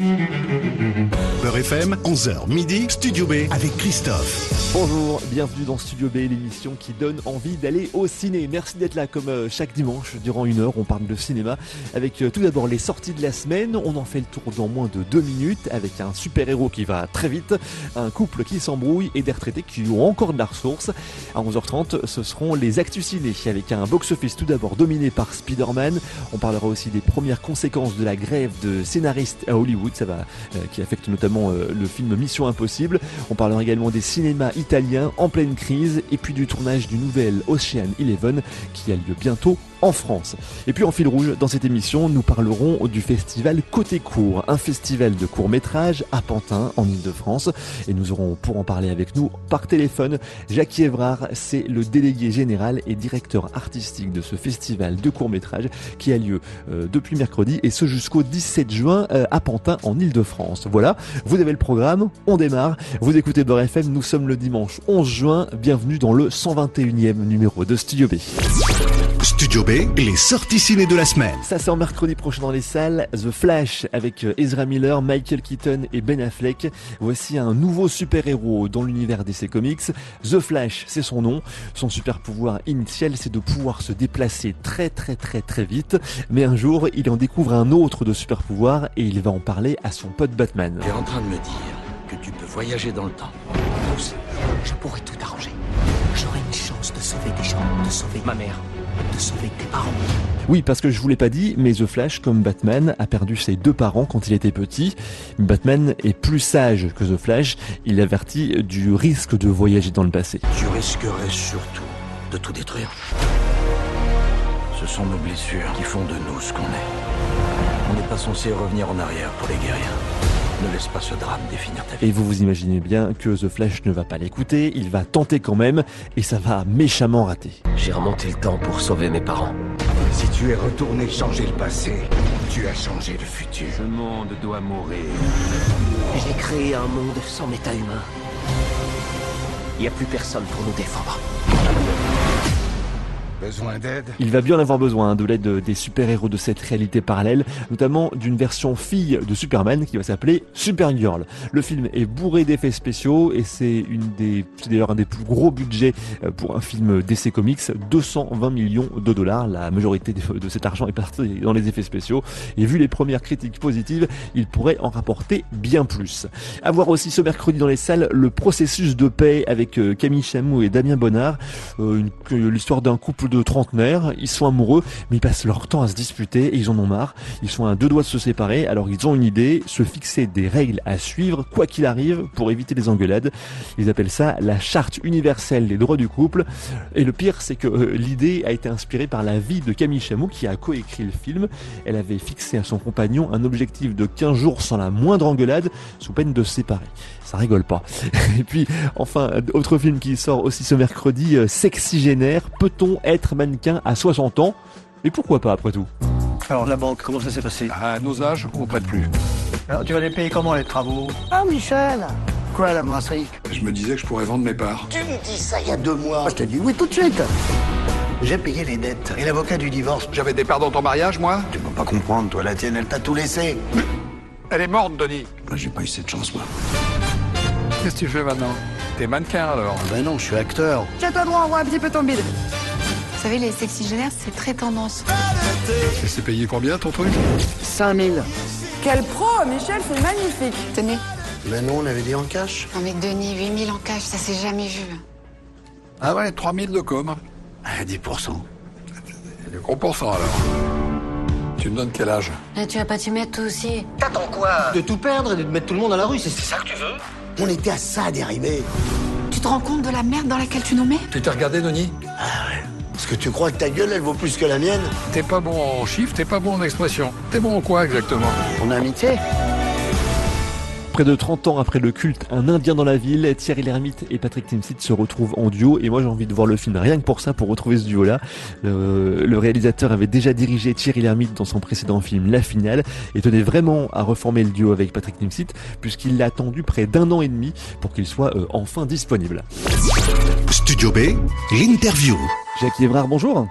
Müzik FM, 11h midi, Studio B avec Christophe. Bonjour, bienvenue dans Studio B, l'émission qui donne envie d'aller au ciné. Merci d'être là comme euh, chaque dimanche durant une heure. On parle de cinéma avec euh, tout d'abord les sorties de la semaine. On en fait le tour dans moins de deux minutes avec un super-héros qui va très vite, un couple qui s'embrouille et des retraités qui ont encore de la ressource. À 11h30, ce seront les actus ciné avec un box-office tout d'abord dominé par Spider-Man. On parlera aussi des premières conséquences de la grève de scénaristes à Hollywood, ça va, euh, qui affecte notamment le film Mission Impossible. On parlera également des cinémas italien en pleine crise et puis du tournage du nouvel Ocean Eleven qui a lieu bientôt en France. Et puis en fil rouge, dans cette émission, nous parlerons du festival Côté Court, un festival de court métrage à Pantin, en Ile-de-France. Et nous aurons pour en parler avec nous par téléphone Jackie Evrard, c'est le délégué général et directeur artistique de ce festival de court métrage qui a lieu euh, depuis mercredi et ce jusqu'au 17 juin euh, à Pantin, en Ile-de-France. Voilà, vous avez le programme, on démarre. Vous écoutez Beurre FM, nous sommes le dimanche 11 juin. Bienvenue dans le 121e numéro de Studio B. Studio B, les sorties ciné de la semaine. Ça sort mercredi prochain dans les salles. The Flash avec euh, Ezra Miller, Michael Keaton et Ben Affleck. Voici un nouveau super-héros dans l'univers DC Comics. The Flash, c'est son nom. Son super pouvoir initial, c'est de pouvoir se déplacer très très très très vite. Mais un jour, il en découvre un autre de super pouvoir et il va en parler à son pote Batman. Tu es en train de me dire que tu peux voyager dans le temps. je pourrais tout arranger. J'aurais une chance de sauver des gens, de sauver ma mère, de sauver tes parents. Oui, parce que je vous l'ai pas dit, mais The Flash, comme Batman, a perdu ses deux parents quand il était petit. Batman est plus sage que The Flash. Il avertit du risque de voyager dans le passé. Tu risquerais surtout de tout détruire. Ce sont nos blessures qui font de nous ce qu'on est. On n'est pas censé revenir en arrière pour les guérir. Ne laisse pas ce drame définir ta vie. Et vous vous imaginez bien que The Flash ne va pas l'écouter, il va tenter quand même, et ça va méchamment rater. J'ai remonté le temps pour sauver mes parents. Si tu es retourné changer le passé, tu as changé le futur. Ce monde doit mourir. J'ai créé un monde sans méta-humain. Il n'y a plus personne pour nous défendre. Il va bien avoir besoin de l'aide des super-héros de cette réalité parallèle, notamment d'une version fille de Superman qui va s'appeler Supergirl. Le film est bourré d'effets spéciaux et c'est une des, d'ailleurs un des plus gros budgets euh, pour un film DC Comics, 220 millions de dollars. La majorité de, cet argent est parti dans les effets spéciaux et vu les premières critiques positives, il pourrait en rapporter bien plus. À voir aussi ce mercredi dans les salles le processus de paix avec euh, Camille Chamou et Damien Bonnard, euh, l'histoire d'un couple de trentenaires, ils sont amoureux, mais ils passent leur temps à se disputer et ils en ont marre. Ils sont à deux doigts de se séparer, alors ils ont une idée, se fixer des règles à suivre, quoi qu'il arrive, pour éviter les engueulades. Ils appellent ça la charte universelle des droits du couple. Et le pire, c'est que euh, l'idée a été inspirée par la vie de Camille Chamou, qui a coécrit le film. Elle avait fixé à son compagnon un objectif de 15 jours sans la moindre engueulade, sous peine de se séparer. Ça rigole pas. Et puis, enfin, autre film qui sort aussi ce mercredi, euh, Sexygénaire. Peut-on être mannequin à 60 ans Et pourquoi pas après tout Alors la banque, comment ça s'est passé À nos âges, on prête plus. Alors tu vas les payer comment les travaux Ah Michel Quoi la brasserie Je me disais que je pourrais vendre mes parts. Tu me dis ça il y a deux mois. Je te dis oui tout de suite. J'ai payé les dettes et l'avocat du divorce. J'avais des parts dans ton mariage, moi Tu peux pas comprendre, toi la tienne, elle t'a tout laissé. Elle est morte, Denis. Moi j'ai pas eu cette chance moi. Qu'est-ce que tu fais maintenant? T'es mannequin, alors? Ben non, je suis acteur. Tiens-toi droit, on voit un petit peu ton bide. Vous savez, les sexygénaires, c'est très tendance. Et c'est payé combien, ton truc 5000. Quel pro, Michel, c'est magnifique. Tenez. Ben non, on avait dit en cash. Non mais Denis, 8000 en cash, ça s'est jamais vu. Ah ouais, 3000 de com. Ah, 10%. Et le gros pourcent, alors. Tu me donnes quel âge Là, tu vas pas t'y mettre toi aussi. T'attends quoi De tout perdre et de mettre tout le monde à la rue, c'est ça que tu veux On était à ça d'arriver. Tu te rends compte de la merde dans laquelle tu nous mets? Tu t'es regardé, Denis? Est-ce que tu crois que ta gueule, elle vaut plus que la mienne T'es pas bon en chiffres, t'es pas bon en expression. T'es bon en quoi, exactement? A amitié Près de 30 ans après le culte Un Indien dans la ville, Thierry Lhermitte et Patrick Timsit se retrouvent en duo et moi j'ai envie de voir le film rien que pour ça, pour retrouver ce duo-là. Le, le réalisateur avait déjà dirigé Thierry Lhermitte dans son précédent film La Finale et tenait vraiment à reformer le duo avec Patrick Timsit puisqu'il l'a attendu près d'un an et demi pour qu'il soit euh, enfin disponible. Studio B, l'interview. Jacques Évrard, bonjour.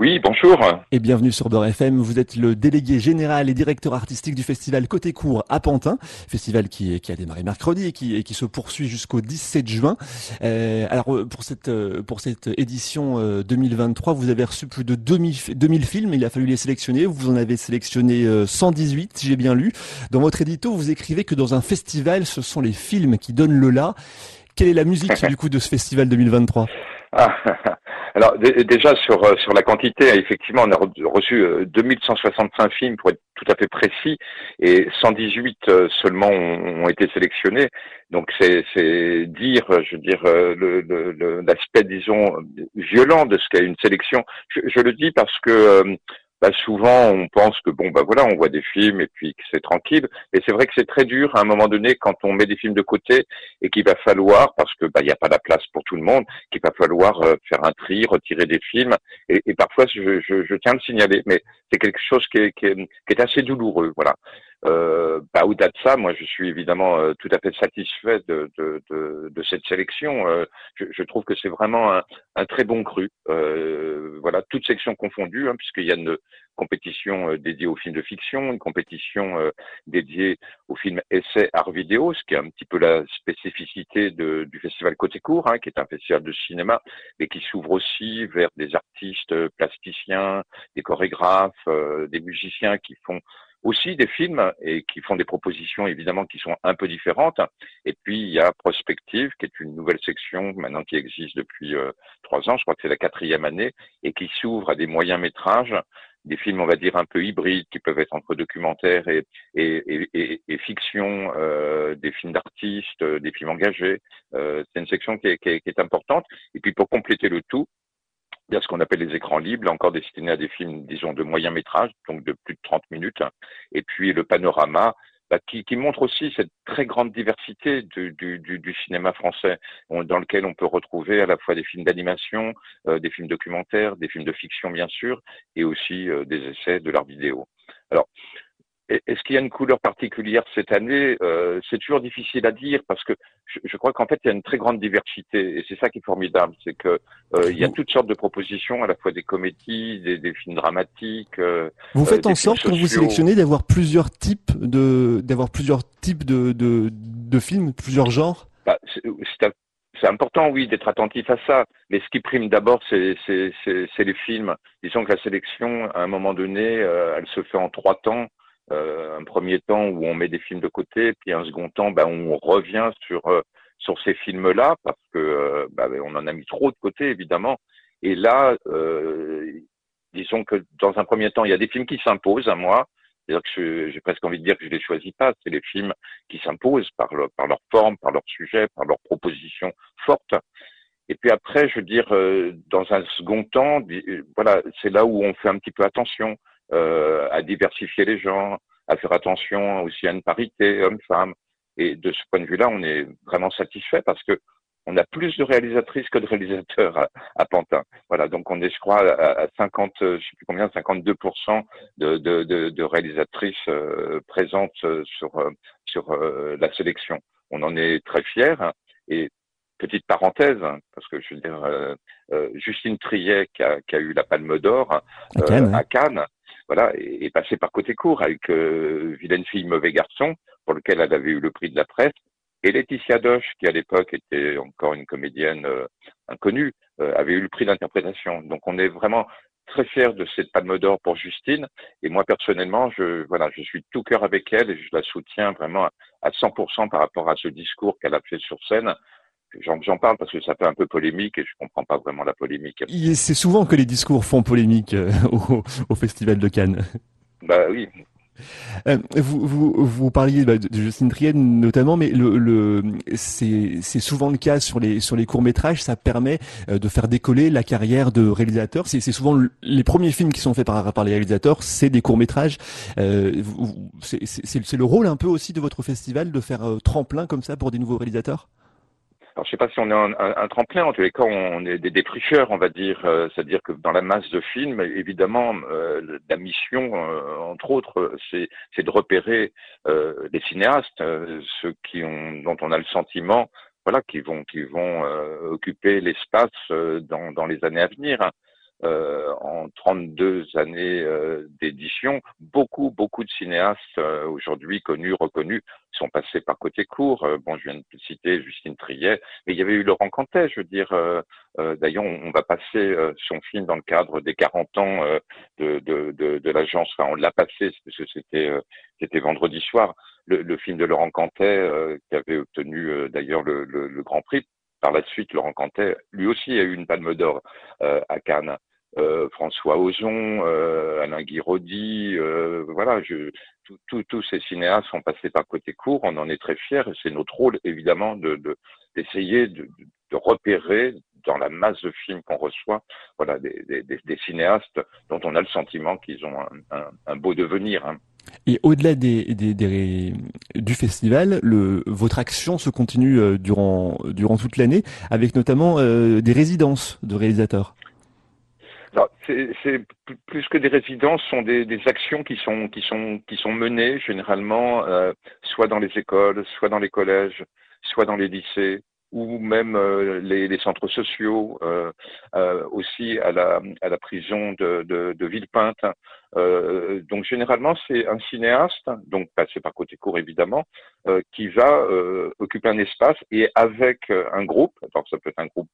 Oui, bonjour. Et bienvenue sur Beurre FM. Vous êtes le délégué général et directeur artistique du festival Côté Court à Pantin, festival qui, qui a démarré mercredi et qui, et qui se poursuit jusqu'au 17 juin. Euh, alors euh, pour cette euh, pour cette édition 2023, vous avez reçu plus de 2000, 2000 films. Il a fallu les sélectionner. Vous en avez sélectionné 118, j'ai bien lu. Dans votre édito, vous écrivez que dans un festival, ce sont les films qui donnent le là. Quelle est la musique du coup de ce festival 2023 ah, alors déjà sur euh, sur la quantité, effectivement, on a reçu 2165 euh, films pour être tout à fait précis, et 118 euh, seulement ont, été sélectionnés. Donc c'est c'est dire, je veux dire, l'aspect disons violent de ce qu'est une sélection. Je, je, le dis parce que bah souvent on pense que bon bah voilà on voit des films et puis que c'est tranquille. Et c'est vrai que c'est très dur à un moment donné quand on met des films de côté et qu'il va falloir parce que bah il n'y a pas la place pour tout le monde qu'il va falloir euh, faire un tri retirer des films. Et, parfois je, tiens à le signaler mais c'est quelque chose qui est, qui est, qui est assez douloureux voilà euh, bah, au-delà de ça, moi, je suis évidemment euh, tout à fait satisfait de, de, de, de cette sélection. Euh, je, je, trouve que c'est vraiment un, un, très bon cru. Euh, voilà, toutes sections confondues, hein, puisqu'il y a une compétition dédiée aux films de fiction, une compétition dédiée aux films essais art vidéo, ce qui est un petit peu la spécificité de, du festival Côté Court, hein, qui est un festival de cinéma, mais qui s'ouvre aussi vers des artistes plasticiens, des chorégraphes, des musiciens qui font aussi des films et qui font des propositions évidemment qui sont un peu différentes. Et puis il y a Prospective, qui est une nouvelle section maintenant qui existe depuis euh, trois ans, je crois que c'est la quatrième année, et qui s'ouvre à des moyens métrages, des films on va dire un peu hybrides qui peuvent être entre documentaire et, fiction, euh, des films d'artistes, des films engagés. Euh, c'est une section qui est importante. Et puis pour compléter le tout, il y a ce qu'on appelle les écrans libres, encore destinés à des films, disons, de moyen métrage, donc de plus de 30 minutes, et puis le panorama, bah, qui, qui, montre aussi cette très grande diversité du, du, du, cinéma français, dans lequel on peut retrouver à la fois des films d'animation, euh, des films documentaires, des films de fiction bien sûr, et aussi euh, des essais de l'art vidéo. Alors, est-ce qu'il y a une couleur particulière cette année euh, C'est toujours difficile à dire parce que je, je crois qu'en fait il y a une très grande diversité et c'est ça qui est formidable, c'est que euh, il y a toutes sortes de propositions, à la fois des comédies, des, des films dramatiques. Euh, vous faites en sorte quand vous sélectionnez d'avoir plusieurs types de d'avoir plusieurs types de, de, de films, plusieurs genres? Bah, c'est important, oui, d'être attentif à ça. Mais ce qui prime d'abord, c'est les films. Disons que la sélection, à un moment donné, elle se fait en trois temps. Euh, un premier temps où on met des films de côté, puis un second temps, ben, on revient sur euh, sur ces films-là parce que euh, bah, on en a mis trop de côté évidemment. Et là, disons que dans un premier temps, il y a des films qui s'imposent à moi. C'est-à-dire que j'ai presque envie de dire que je les choisis pas. C'est les films qui s'imposent par, par leur forme, par leur sujet, par leur proposition forte. Et puis après, je veux dire, dans un second temps, voilà, c'est là où on fait un petit peu attention à diversifier les gens, à faire attention aussi à une parité homme-femme. Et de ce point de vue-là, on est vraiment satisfait parce que on a plus de réalisatrices que de réalisateurs à, à Pantin. Voilà, donc on est, je crois, à, 50, je sais plus combien, 52% de, de, de, de réalisatrices euh, présentes sur sur euh, la sélection. On en est très fiers. Et petite parenthèse, parce que je veux dire, euh, Justine Triet qui a, qui a, eu la Palme d'Or à Cannes, voilà, est, passé par côté court avec euh, Vilaine fille, mauvais garçon, pour lequel elle avait eu le prix de la presse, et Laetitia Doche, qui à l'époque était encore une comédienne euh, inconnue, euh, avait eu le prix d'interprétation. Donc on est vraiment très fiers de cette palme d'or pour Justine. Et moi personnellement, je voilà, je suis tout cœur avec elle et je la soutiens vraiment à 100% par rapport à ce discours qu'elle a fait sur scène. J'en parle parce que ça fait un peu polémique et je comprends pas vraiment la polémique. C'est souvent que les discours font polémique euh, au, au, Festival de Cannes. Bah oui. Euh, vous, vous, vous parliez bah, de Justine Trienne notamment, mais le, le c'est souvent le cas sur les sur les courts métrages. Ça permet euh, de faire décoller la carrière de réalisateur. C'est souvent les premiers films qui sont faits par par les réalisateurs, c'est des courts métrages. Euh, c'est le rôle un peu aussi de votre festival de faire tremplin comme ça pour des nouveaux réalisateurs? Alors, je sais pas si on est un, tremplin, en tous les cas, on est des défricheurs, on va dire. Euh, c'est-à-dire que dans la masse de films, évidemment, euh, la mission, euh, entre autres, c'est, de repérer les cinéastes, ceux qui ont, dont on a le sentiment, voilà, qui vont, qui vont occuper l'espace dans les années à venir. Euh, en 32 années euh, d'édition, beaucoup, beaucoup de cinéastes euh, aujourd'hui connus, reconnus, sont passés par côté court. bon, je viens de citer Justine Triet, mais il y avait eu Laurent Cantet, je veux dire. D'ailleurs, on, va passer son film dans le cadre des 40 ans de, de, de, de l'agence. Enfin, on l'a passé parce que c'était c'était vendredi soir. Le, le, film de Laurent Cantet, qui avait obtenu d'ailleurs le, le, le Grand Prix par la suite, Laurent Cantet, lui aussi, a eu une palme d'or euh, à Cannes. Euh, François Ozon, euh, Alain Guiraudy, euh, voilà, tous ces cinéastes sont passés par côté court, on en est très fiers, et c'est notre rôle évidemment de d'essayer de, de, repérer dans la masse de films qu'on reçoit, voilà, des, des, des, cinéastes dont on a le sentiment qu'ils ont un, un, beau devenir. Hein. Et au-delà des, des, du festival, le, votre action se continue durant, durant toute l'année, avec notamment des résidences de réalisateurs c'est plus que des résidences, sont des, actions qui sont menées généralement euh, soit dans les écoles, soit dans les collèges, soit dans les lycées ou même euh, les, centres sociaux, euh, aussi à la, prison de Villepinte. Euh, donc généralement c'est un cinéaste, donc passé par côté court évidemment, qui va occuper un espace et avec un groupe, alors ça peut être un groupe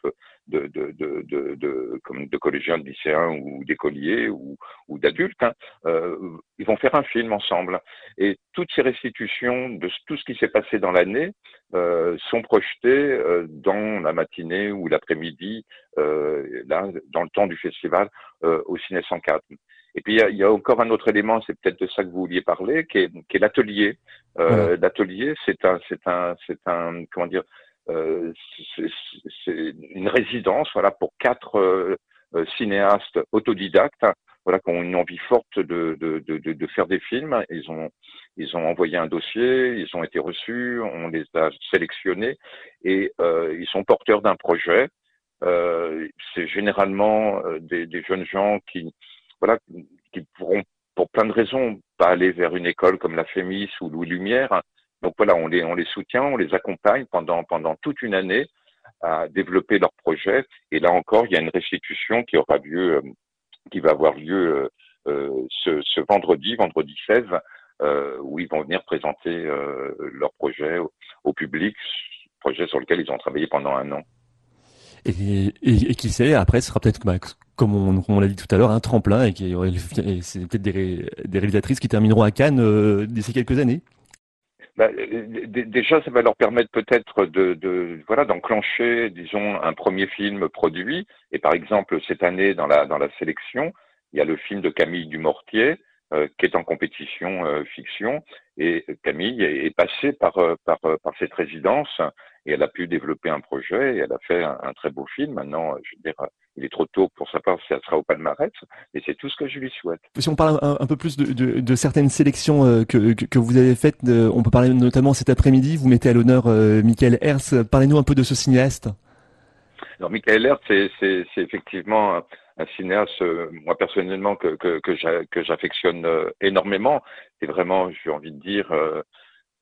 de, de, de, de, de, comme de collégiens, de lycéens ou d'écoliers ou, ou d'adultes, hein, ils vont faire un film ensemble. Et toutes ces restitutions de tout ce qui s'est passé dans l'année euh, sont projetés euh, dans la matinée ou l'après-midi, euh, là, dans le temps du festival, au Ciné 104. Et puis il y a, encore un autre élément, c'est peut-être de ça que vous vouliez parler, qui est, qui est l'atelier. L'atelier, c'est un, c'est un, c'est un, comment dire, c'est une résidence, voilà, pour quatre cinéastes autodidactes voilà, qui ont une envie forte de, de, de, de, faire des films. Ils ont, ils ont envoyé un dossier, ils ont été reçus, on les a sélectionnés et euh, ils sont porteurs d'un projet. Euh, c'est généralement euh, des, des, jeunes gens qui, voilà, qui pourront, pour plein de raisons, pas aller vers une école comme la Fémis ou Louis Lumière. Donc voilà, on les, soutient, on les accompagne pendant, pendant toute une année à développer leur projet. Et là encore, il y a une restitution qui aura lieu euh, qui va avoir lieu euh, euh, ce, vendredi, vendredi 16, euh, où ils vont venir présenter leur projet au, public, projet sur lequel ils ont travaillé pendant un an. Et, et, qui sait, après, ce sera peut-être, comme on, l'a dit tout à l'heure, un tremplin et, c'est peut-être des, réalisatrices qui termineront à Cannes d'ici quelques années. Bah, déjà, ça va leur permettre peut-être de, voilà d'enclencher, disons, un premier film produit. Et par exemple, cette année, dans la dans la sélection, il y a le film de Camille Dumortier euh, qui est en compétition euh, fiction. Et Camille est, passée par, euh, par, par cette résidence et elle a pu développer un projet et elle a fait un, très beau film. Maintenant, je veux dire, il est trop tôt pour savoir si elle sera au palmarès, mais c'est tout ce que je lui souhaite. Si on parle un, peu plus de, de, de, certaines sélections que, que, vous avez faites, on peut parler notamment cet après-midi, vous mettez à l'honneur Michael Hers. Parlez-nous un peu de ce cinéaste. Alors, Michael Hers, c'est effectivement un cinéaste, euh, moi personnellement, que, que, que j'affectionne euh, énormément. C'est vraiment, j'ai envie de dire, euh,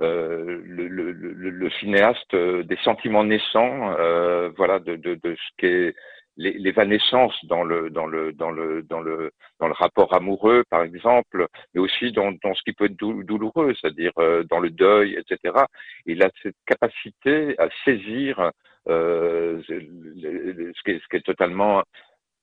euh le, le, le, le, cinéaste des sentiments naissants, euh, voilà, de, de, de ce qu'est l'évanescence dans le dans le dans le dans le dans le rapport amoureux par exemple mais aussi dans, dans ce qui peut être douloureux c'est-à-dire dans le deuil etc il a cette capacité à saisir euh, ce, qui est, ce qui est totalement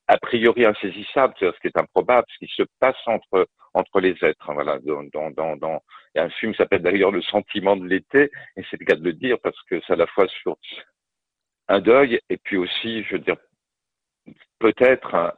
a priori insaisissable, c'est ce qui est improbable, ce qui se passe entre entre les êtres. Hein, voilà, dans, dans, dans, il y a un film qui s'appelle d'ailleurs Le sentiment de l'été, et c'est le cas de le dire parce que c'est à la fois sur un deuil et puis aussi, je veux dire, peut-être un,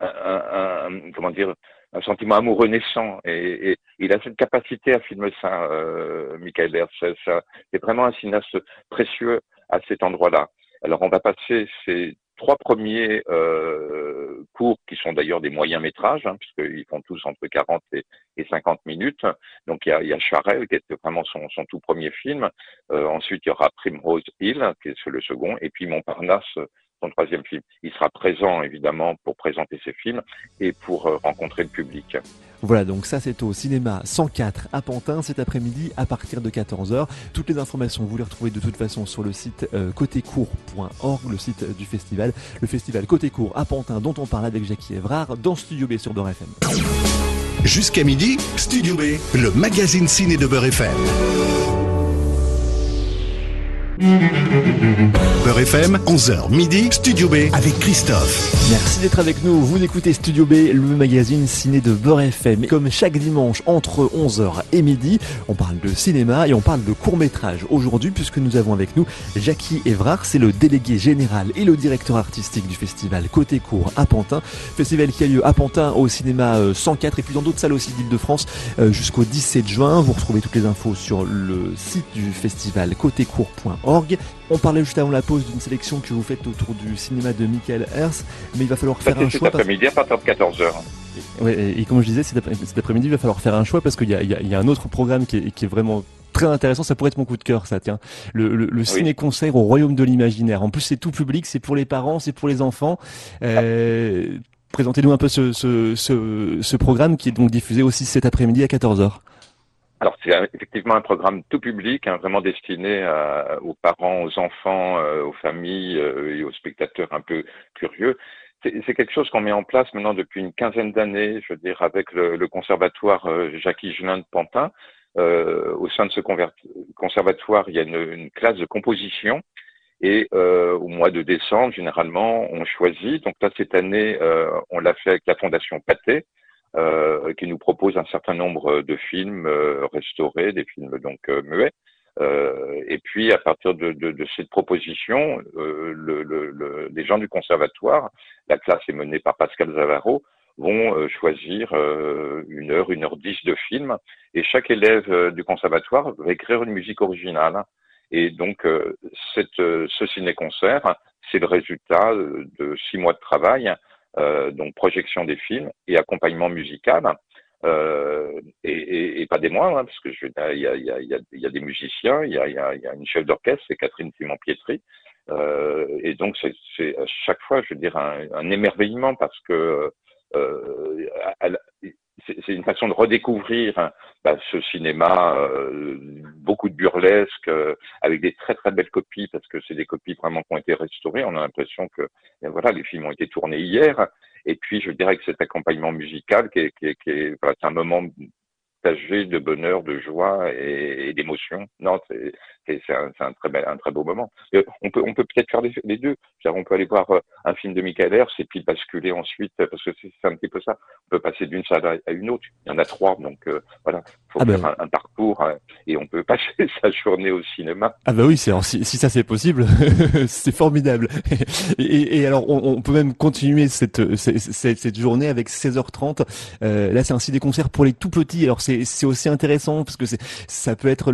un, comment dire, un sentiment amoureux naissant. Et, il a cette capacité à filmer ça, euh, Michael Hertz. C'est vraiment un cinéaste précieux à cet endroit-là. Alors on va passer ces trois premiers euh, cours qui sont d'ailleurs des moyens métrages, hein, puisqu'ils font tous entre 40 et, 50 minutes. Donc il y a, Charel qui est vraiment son, son tout premier film. Euh, ensuite il y aura Primrose Hill qui est le second, et puis Montparnasse son troisième film. Il sera présent évidemment pour présenter ses films et pour rencontrer le public. Voilà, donc ça c'est au cinéma 104 à Pantin cet après-midi à partir de 14h. Toutes les informations, vous les retrouvez de toute façon sur le site euh, côtécourt.org, le site du festival. Le festival Côté Court à Pantin dont on parle avec Jackie Evrard dans Studio B sur Beurre FM. Jusqu'à midi, Studio B, le magazine ciné de Beurre FM. Beurre FM, 11h midi, Studio B avec Christophe. Merci d'être avec nous. Vous écoutez Studio B, le magazine ciné de Beurre FM. Comme chaque dimanche entre 11h et midi, on parle de cinéma et on parle de court-métrage. Aujourd'hui, puisque nous avons avec nous Jackie Evrard, c'est le délégué général et le directeur artistique du festival Côté Court à Pantin. Festival qui a lieu à Pantin au cinéma 104 euh, et puis dans d'autres salles aussi d'Île-de-France euh, jusqu'au 17 juin. Vous retrouvez toutes les infos sur le site du festival côtécourt.org. On parlait juste avant la pause d'une sélection que vous faites autour du cinéma de Michael Hers, mais il va falloir faire un choix. Cet après-midi à partir de 14h. et, comme je disais, cet après-midi, il va falloir faire un choix parce qu'il y, a, un autre programme qui est, vraiment très intéressant. Ça pourrait être mon coup de cœur, ça, tiens. Le, ciné-concert au Royaume de l'Imaginaire. En plus, c'est tout public, c'est pour les parents, c'est pour les enfants. Euh, présentez-nous un peu ce, ce, programme qui est donc diffusé aussi cet après-midi à 14h. Alors c'est effectivement un programme tout public, hein, vraiment destiné aux parents, aux enfants, euh, aux familles euh, et aux spectateurs un peu curieux. C'est quelque chose qu'on met en place maintenant depuis une quinzaine d'années, je veux dire, avec le, le conservatoire euh, Jacques Higelin de Pantin. au sein de ce conservatoire, il y a une, une classe de composition et au mois de décembre, généralement, on choisit. Donc là, cette année, on l'a fait avec la Fondation Pathé, euh, qui nous propose un certain nombre de films euh, restaurés, des films donc euh, muets. et puis à partir de, de, de cette proposition, le, le, les gens du conservatoire, la classe est menée par Pascal Zavaro, vont choisir une heure, une heure dix de films, et chaque élève du conservatoire va écrire une musique originale. Et donc, cette, ce ciné-concert, c'est le résultat de six mois de travail euh, donc projection des films et accompagnement musical. Euh, et, et, et, pas des moindres, hein, parce que je, il, y a, il, y a, y a des musiciens, il y a, il y a, il y a une chef d'orchestre, c'est Catherine Simon-Pietri. Euh, et donc c'est à chaque fois, je veux dire, un, un émerveillement parce que euh, elle, c'est une façon de redécouvrir hein, bah, ce cinéma, euh, beaucoup de burlesque, euh, avec des très très belles copies, parce que c'est des copies vraiment qui ont été restaurées. On a l'impression que ben voilà, les films ont été tournés hier. Et puis, je dirais que cet accompagnement musical, qui est, qui est, qui est voilà, un moment de bonheur, de joie et, d'émotion. Non, c'est un, un, très bel, un très beau moment. on peut on peut peut-être faire les, deux. On peut aller voir euh, un film de Michael Hers et puis basculer ensuite, parce que c'est un petit peu ça. On peut passer d'une salle à, une autre. Il y en a trois, donc euh, voilà. Il faut ah ben faire un, parcours hein, et on peut passer sa journée au cinéma. Ah bah oui, si, si, ça c'est possible, c'est formidable. Et, et, alors on, on, peut même continuer cette, cette, cette journée avec 16h30. Euh, là c'est un ciné concert pour les tout petits. Alors c'est c'est aussi intéressant parce que ça peut être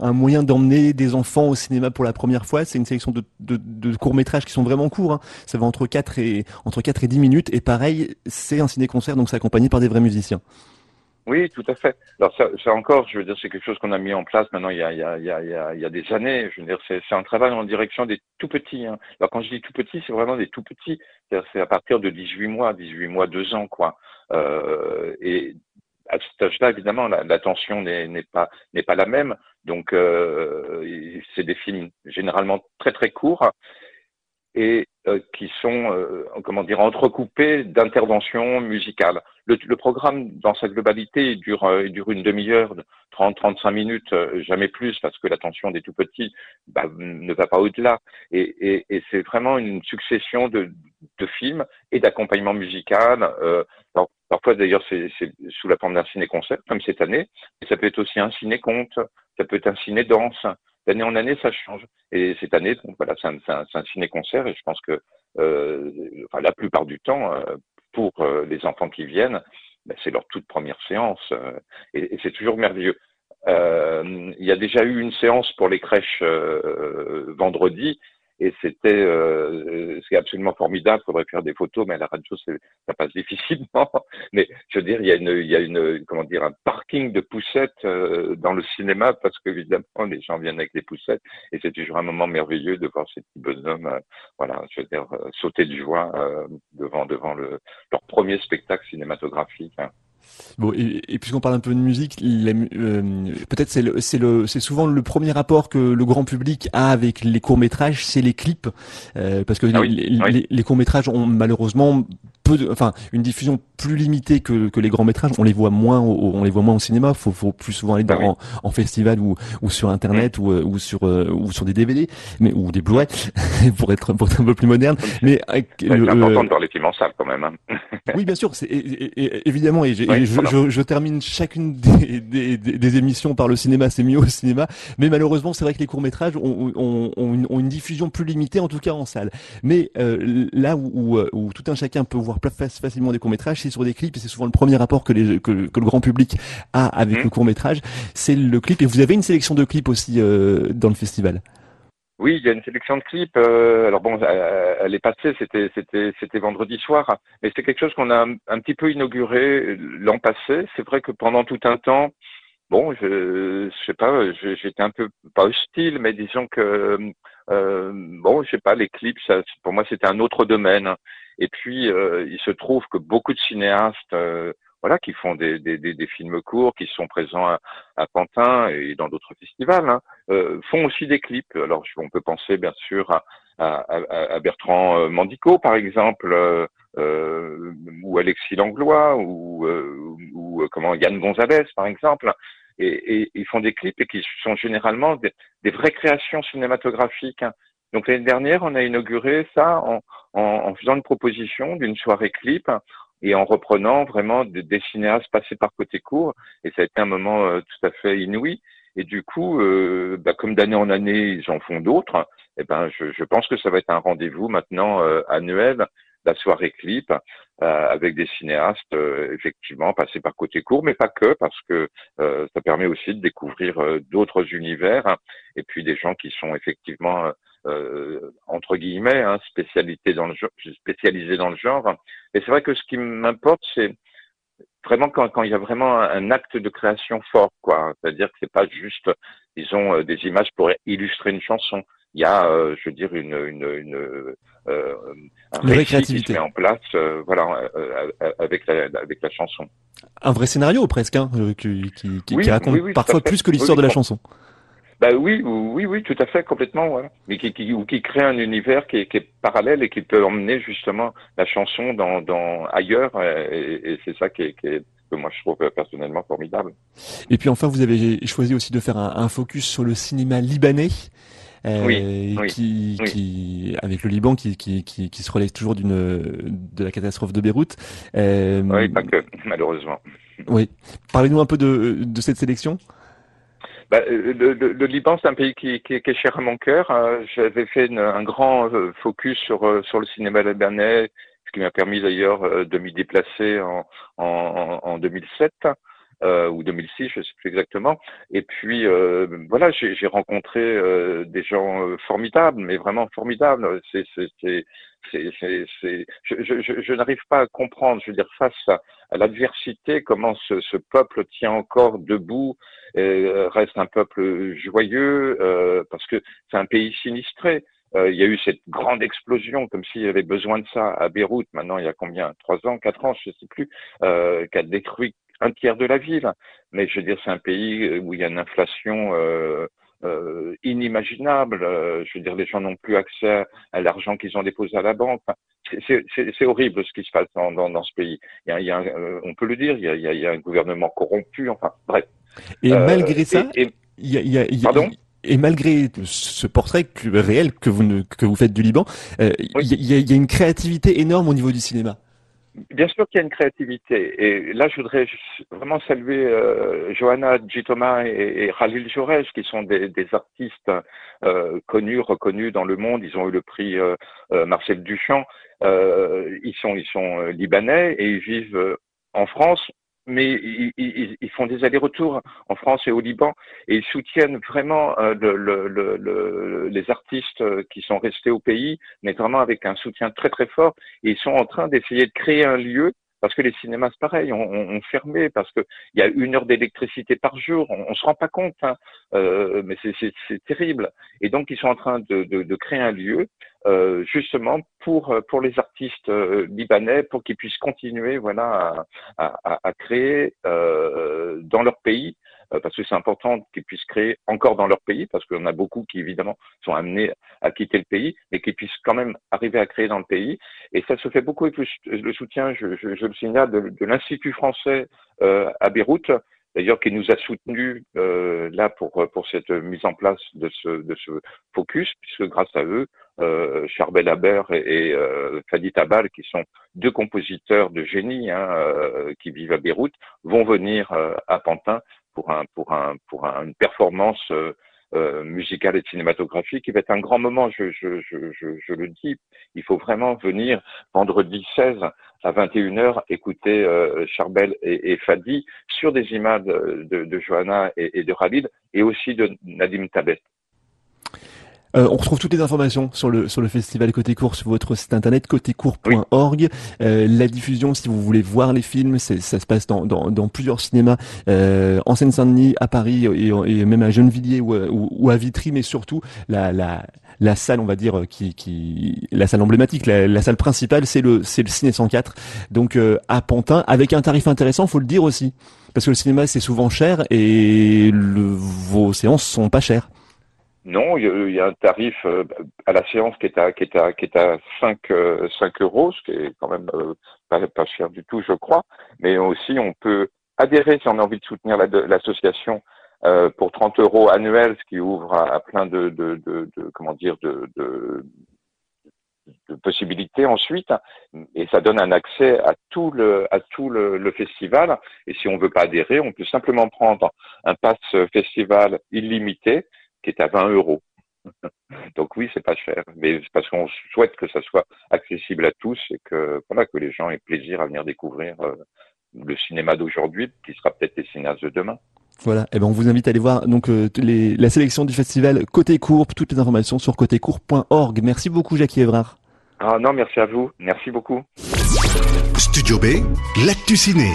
un moyen d'emmener des enfants au cinéma pour la première fois. C'est une sélection de, courts métrages qui sont vraiment courts. Hein. Ça va entre 4 et entre 4 et 10 minutes. Et pareil, c'est un ciné-concert, donc c'est accompagné par des vrais musiciens. Oui, tout à fait. Alors ça, encore, je veux dire, c'est quelque chose qu'on a mis en place maintenant il y a, des années. Je veux dire, c'est, c'est un travail en direction des tout petits. Hein. Alors quand je dis tout petits, c'est vraiment des tout petits. C'est à partir de 18 mois, 18 mois, 2 ans, quoi. Euh, et à cet âge-là, évidemment, n'est pas n'est pas la même. Donc, euh, c'est des films généralement très très courts et euh, qui sont, euh, comment dire, entrecoupés d'interventions musicales. Le, le, programme, dans sa globalité, dure, euh, dure une demi-heure, 30-35 minutes, jamais plus, parce que l'attention des tout petits bah, ne va pas au-delà. Et, et, et c'est vraiment une succession de, de films et d'accompagnement musical. Alors, parfois, d'ailleurs, c'est sous la forme d'un ciné-concert, comme cette année, mais ça peut être aussi un ciné-conte, ça peut être un ciné-danse d'année en année, ça change. Et cette année, donc voilà, c'est un, un, un ciné-concert et je pense que euh, enfin, la plupart du temps, euh, pour euh, les enfants qui viennent, ben, c'est leur toute première séance euh, et, et c'est toujours merveilleux. il y a déjà eu une séance pour les crèches vendredi et c'était euh, c'est absolument formidable. Faudrait faire des photos, mais à la radio ça passe difficilement. Mais je veux dire, il y a une il y a une comment dire un parking de poussettes euh, dans le cinéma parce qu'évidemment les gens viennent avec des poussettes et c'est toujours un moment merveilleux de voir ces petits bonhommes, euh, voilà, je veux dire sauter de joie devant devant le leur premier spectacle cinématographique. Hein. Bon, et, et puisqu'on parle un peu de musique, euh, peut-être c'est le, c'est le, c'est souvent le premier rapport que le grand public a avec les courts métrages, c'est les clips, euh, parce que ah les, les, courts métrages ont malheureusement peu, de, enfin, une diffusion plus limitée que, que les grands métrages. On les voit moins, au, on les voit moins au cinéma. Faut, faut plus souvent aller dans, ah en, en, festival ou, ou sur internet ou, euh, ou sur ou sur des DVD, mais ou des Blu-ray pour être pour être un peu plus moderne. Mais c'est important de voir les films en salle quand même. Hein. oui, bien sûr, c'est évidemment. Et, je, je, termine chacune des, des, des, émissions par le cinéma, c'est mieux au cinéma. Mais malheureusement, c'est vrai que les courts métrages ont, ont, ont, une, ont, une, diffusion plus limitée, en tout cas en salle. Mais euh, là où, où, où, tout un chacun peut voir facilement des courts métrages, c'est sur des clips et c'est souvent le premier rapport que, les, que, que le grand public a avec mmh. le court métrage, c'est le clip. Et vous avez une sélection de clips aussi euh, dans le festival? Oui, il y a une sélection de clips. Euh, alors bon, elle est passée, c'était c'était c'était vendredi soir, mais c'est quelque chose qu'on a un, petit peu inauguré l'an passé. C'est vrai que pendant tout un temps, bon, je, je sais pas, j'étais un peu pas hostile, mais disons que euh, bon, je sais pas, les clips, ça, pour moi c'était un autre domaine. Et puis euh, il se trouve que beaucoup de cinéastes euh, voilà, qui font des, des, des, films courts, qui sont présents à, à Pantin et dans d'autres festivals, hein, euh, font aussi des clips. Alors, on peut penser bien sûr à, à, à Bertrand euh, Mandico, par exemple, euh, euh ou Alexis Langlois, ou, ou comment Yann Gonzalez, par exemple. Et, ils font des clips et qui sont généralement des, des vraies créations cinématographiques. Hein. Donc l'année dernière, on a inauguré ça en, en, en faisant une proposition d'une soirée clip et en reprenant vraiment des, cinéastes passés par côté court. Et ça a été un moment euh, tout à fait inouï. Et du coup, euh, bah, comme d'année en année, ils en font d'autres. Et eh ben, je, je, pense que ça va être un rendez-vous maintenant euh, annuel, la soirée clip, avec des cinéastes effectivement passés par côté court, mais pas que, parce que ça permet aussi de découvrir d'autres univers et puis des gens qui sont effectivement euh, entre guillemets, hein, spécialité dans le genre, spécialisé dans le genre. Et c'est vrai que ce qui m'importe, c'est vraiment quand, quand, il y a vraiment un, acte de création fort, quoi. C'est-à-dire que c'est pas juste, disons, euh, des images pour illustrer une chanson. Il y a, euh, je veux dire, une, une, une euh, un récit qui se met en place, euh, voilà, avec la, avec la chanson. Un vrai scénario presque, hein, qui, qui, qui, raconte parfois plus que l'histoire de la chanson. Bah oui, oui, oui, tout à fait, complètement, voilà. Mais qui, qui, ou qui crée un univers qui est, qui est, parallèle et qui peut emmener justement la chanson dans, dans ailleurs, et, et c'est ça qui est, qui est que moi je trouve personnellement formidable. Et puis enfin, vous avez choisi aussi de faire un, un focus sur le cinéma libanais. Euh, oui, qui, oui. qui, avec le Liban qui, qui, qui, qui se relève toujours d'une de la catastrophe de Beyrouth. Euh, oui, pas que malheureusement. Oui, parlez-nous un peu de, de cette sélection. Bah, le, le, le, Liban, c'est un pays qui, qui, qui, est cher à mon cœur. Euh, j'avais fait une, un grand euh, focus sur, euh, sur le cinéma libanais, ce qui m'a permis d'ailleurs de m'y déplacer en, en, en 2007 euh, ou 2006, je sais plus exactement. Et puis euh, voilà, j'ai rencontré euh, des gens euh, formidables, mais vraiment formidables. C'est, c'est, je, je, je n'arrive pas à comprendre. Je veux dire, face à, à l'adversité, comment ce, ce, peuple tient encore debout, et reste un peuple joyeux, parce que c'est un pays sinistré. Euh, il y a eu cette grande explosion, comme s'il y avait besoin de ça à Beyrouth. Maintenant, il y a combien? Trois ans, quatre ans, je ne sais plus, euh, qui a détruit un tiers de la ville. Mais je veux dire, c'est un pays euh, où il y a une inflation euh, euh, inimaginable. Euh, je veux dire, les gens n'ont plus accès à l'argent qu'ils ont déposé à la banque. C'est horrible ce qui se passe dans, dans, dans ce pays. Il y a, il y a euh, on peut le dire, il y, a, il y a, un gouvernement corrompu. Enfin, bref. Et malgré ça, il y a, il y a, pardon et malgré ce portrait réel que vous, ne, que vous faites du Liban, il euh, y, a une créativité énorme au niveau du cinéma. Bien sûr qu'il y a une créativité. Et là, je voudrais vraiment saluer euh, Johanna Gitoma et, et Khalil Jourej, qui sont des, des artistes euh, connus, reconnus dans le monde. Ils ont eu le prix euh, euh Marcel Duchamp. Euh, ils sont, ils sont libanais et ils vivent en France mais ils, font des allers-retours en France et au Liban et ils soutiennent vraiment euh, le, les artistes qui sont restés au pays, mais vraiment avec un soutien très très fort. Et ils sont en train d'essayer de créer un lieu parce que les cinémas, c'est pareil, ont fermé, parce qu'il y a une heure d'électricité par jour, on, ne se rend pas compte, hein, euh, mais c'est terrible. Et donc, ils sont en train de, de, de créer un lieu, euh, justement, pour, pour les artistes euh, libanais, pour qu'ils puissent continuer voilà, à, à, à créer euh, dans leur pays euh, parce que c'est important qu'ils puissent créer encore dans leur pays, parce qu'on a beaucoup qui évidemment sont amenés à quitter le pays, mais qui puissent quand même arriver à créer dans le pays. Et ça se fait beaucoup avec le, soutien, je, je, je, le signale, de, de l'Institut français euh, à Beyrouth, d'ailleurs qui nous a soutenus euh, là pour pour cette mise en place de ce de ce focus, puisque grâce à eux, euh, Charbel Haber et, et euh, Fadi Tabal, qui sont deux compositeurs de génie hein, euh, qui vivent à Beyrouth, vont venir euh, à Pantin pour un pour un pour une performance euh, euh, musicale et cinématographique qui va être un grand moment. Je, je, je, je, le dis, il faut vraiment venir vendredi 16 à 21h écouter euh, Charbel et, et, Fadi sur des images de, de, Johanna et, et, de Khalid et aussi de Nadim Tabet. Euh, on retrouve toutes les informations sur le sur le festival Côté Court sur votre site internet côtécourt.org. Euh, la diffusion, si vous voulez voir les films, ça se passe dans, dans, dans plusieurs cinémas euh, en Seine-Saint-Denis, à Paris et, et, même à Gennevilliers ou, ou, ou, à Vitry, mais surtout la, la, la salle, on va dire, qui, qui la salle emblématique, la, la salle principale, c'est le c'est le Ciné 104, donc euh, à Pantin, avec un tarif intéressant, faut le dire aussi, parce que le cinéma c'est souvent cher et le, vos séances sont pas chères. Non, il y, a un tarif euh, à la séance qui est à qui est à qui est à 5 5 euh, euros, ce qui est quand même euh, pas, pas, cher du tout, je crois. Mais aussi, on peut adhérer si on a envie de soutenir l'association euh, pour 30 euros annuels, ce qui ouvre à, plein de, de, de, de, comment dire de, de, de, possibilités ensuite, et ça donne un accès à tout le à tout le, le, festival. Et si on veut pas adhérer, on peut simplement prendre un pass festival illimité qui est à 20 euros. Donc oui, c'est pas cher, mais c'est parce qu'on souhaite que ça soit accessible à tous et que voilà que les gens aient plaisir à venir découvrir euh, le cinéma d'aujourd'hui, qui sera peut-être les cinéastes de demain. Voilà, et eh ben on vous invite à aller voir donc euh, les, la sélection du festival Côté Courbe, toutes les informations sur côtécourbe.org. Merci beaucoup Jackie Evrard. Ah non, merci à vous, merci beaucoup. Studio B, l'actu ciné.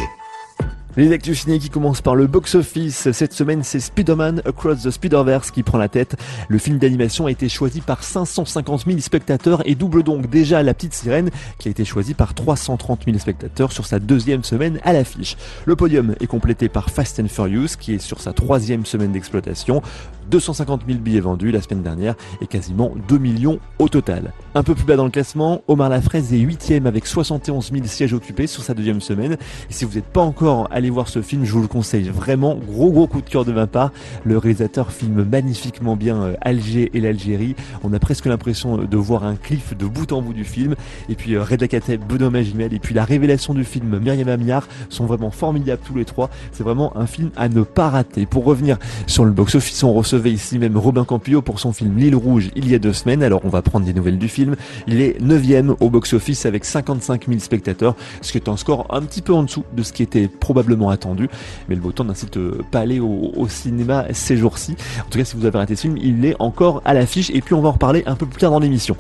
Les actus ciné qui commencent par le box-office. Cette semaine, c'est Spider-Man Across the Spider-Verse qui prend la tête. Le film d'animation a été choisi par 550 000 spectateurs et double donc déjà La Petite Sirène qui a été choisi par 330 000 spectateurs sur sa deuxième semaine à l'affiche. Le podium est complété par Fast and Furious qui est sur sa troisième semaine d'exploitation. 250 000 billets vendus la semaine dernière et quasiment 2 millions au total. Un peu plus bas dans le classement, Omar Lafraise est 8 avec 71 000 sièges occupés sur sa deuxième semaine. Et si vous n'êtes pas encore allé voir ce film, je vous le conseille vraiment. Gros gros coup de cœur de ma part. Le réalisateur filme magnifiquement bien euh, Alger et l'Algérie. On a presque l'impression de voir un cliff de bout en bout du film. Et puis euh, Reda Kateb, Benoît Magimel et puis la révélation du film Myriam Amiar sont vraiment formidables tous les trois. C'est vraiment un film à ne pas rater. Pour revenir sur le box-office, on recevait ici même Robin Campillo pour son film L'île rouge il y a deux semaines. Alors on va prendre des nouvelles du film. Il est 9 au box-office avec 55 000 spectateurs, ce qui est un score un petit peu en dessous de ce qui était probablement attendu. Mais le beau temps n'incite pas à aller au, cinéma ces jours-ci. En tout cas, si vous avez raté ce film, il est encore à l'affiche. Et puis on va en reparler un peu plus tard dans l'émission.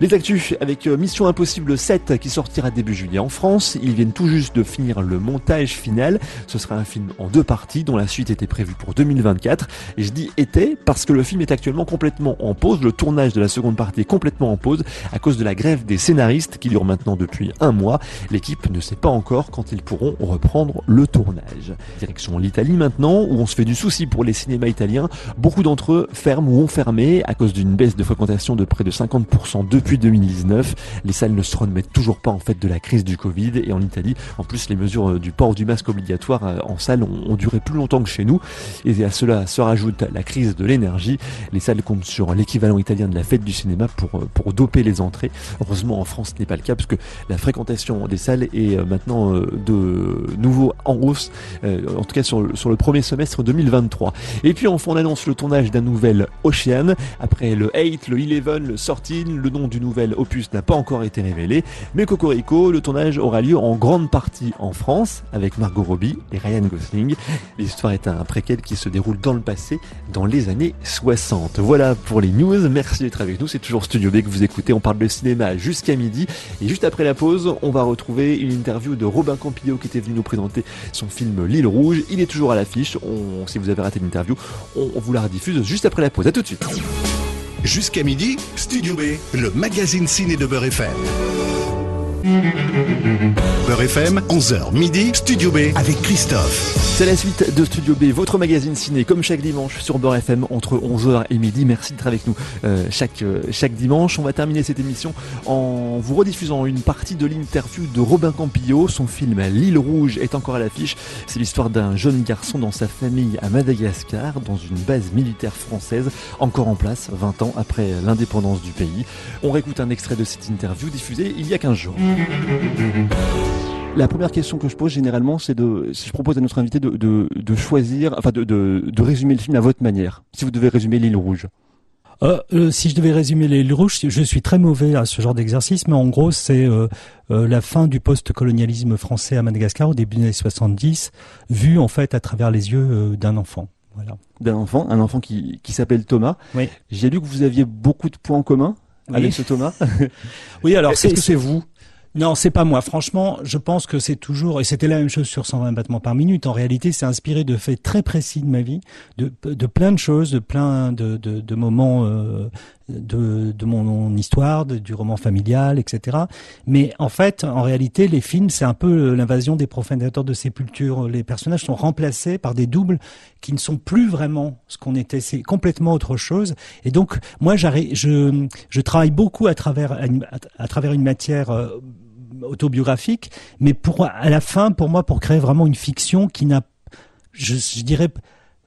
Les actus avec euh, Mission Impossible 7 qui sortira début juillet en France. Ils viennent tout juste de finir le montage final. Ce sera un film en deux parties dont la suite était prévue pour 2024. Et je dis était parce que le film est actuellement complètement en pause. Le tournage de la seconde partie est complètement en pause à cause de la grève des scénaristes qui dure maintenant depuis un mois. L'équipe ne sait pas encore quand ils pourront reprendre le tournage. Direction l'Italie maintenant où on se fait du souci pour les cinémas italiens. Beaucoup d'entre eux ferment ou ont fermé à cause d'une baisse de fréquentation de près de 50% de depuis 2019. Les salles ne se remettent toujours pas en fait de la crise du Covid et en Italie, en plus les mesures euh, du port du masque obligatoire euh, en salle ont, duré plus longtemps que chez nous et à cela se rajoute la crise de l'énergie. Les salles comptent sur l'équivalent italien de la fête du cinéma pour euh, pour doper les entrées. Heureusement en France ce n'est pas le cas parce que la fréquentation des salles est maintenant de nouveau en hausse, en tout cas sur, sur le premier semestre 2023. Et puis enfin on annonce le tournage d'un nouvel Ocean après le 8, le 11, le Sorting, le nom du nouvel opus n'a pas encore été révélé, mais Cocorico, le tournage aura lieu en grande partie en France, avec Margot Robbie et Ryan Gosling. L'histoire est un préquel qui se déroule dans le passé, dans les années 60. Voilà pour les news, merci d'être avec nous, c'est toujours Studio B que vous écoutez, on parle de cinéma jusqu'à midi, et juste après la pause, on va retrouver une interview de Robin Campillo qui était venu nous présenter son film L'île rouge, il est toujours à l'affiche, si vous avez raté l'interview, on, on vous la rediffuse juste après la pause, à tout de suite. Jusqu'à midi, Studio B, le magazine ciné de Beurre FM. Beurre FM, 11h midi, Studio B avec Christophe. C'est la suite de Studio B, votre magazine ciné, comme chaque dimanche sur Beurre FM entre 11h et midi. Merci d'être avec nous euh, chaque, euh, chaque dimanche. On va terminer cette émission en vous rediffusant une partie de l'interview de Robin Campillo. Son film L'île rouge est encore à l'affiche. C'est l'histoire d'un jeune garçon dans sa famille à Madagascar, dans une base militaire française, encore en place 20 ans après l'indépendance du pays. On réécoute un extrait de cette interview diffusée il y a 15 jours. La première question que je pose généralement, c'est de, si je propose à notre invité de, de, de choisir, enfin de, résumer le film à votre manière. Si vous devez résumer l'île rouge. Euh, euh, si je devais résumer l'île rouge, je suis très mauvais à ce genre d'exercice, mais en gros, c'est euh, la fin du post-colonialisme français à Madagascar au début des années 70, vu en fait à travers les yeux d'un enfant. Voilà. D'un enfant, un enfant qui, qui s'appelle Thomas. Oui. J'ai lu que vous aviez beaucoup de points en commun Oui. avec ce Thomas. Oui, alors que c'est vous? Non, c'est pas moi. Franchement, je pense que c'est toujours, et c'était la même chose sur 120 battements par minute. En réalité, c'est inspiré de faits très précis de ma vie, de, plein de choses, de plein de, de, de moments euh, de, de mon, histoire, du roman familial, etc. Mais en fait, en réalité, les films, c'est un peu l'invasion des profanateurs de sépulture. Les personnages sont remplacés par des doubles qui ne sont plus vraiment ce qu'on était. C'est complètement autre chose. Et donc, moi, je, je travaille beaucoup à travers, à travers une matière euh, autobiographique, mais pour à la fin, pour moi, pour créer vraiment une fiction qui n'a, je, dirais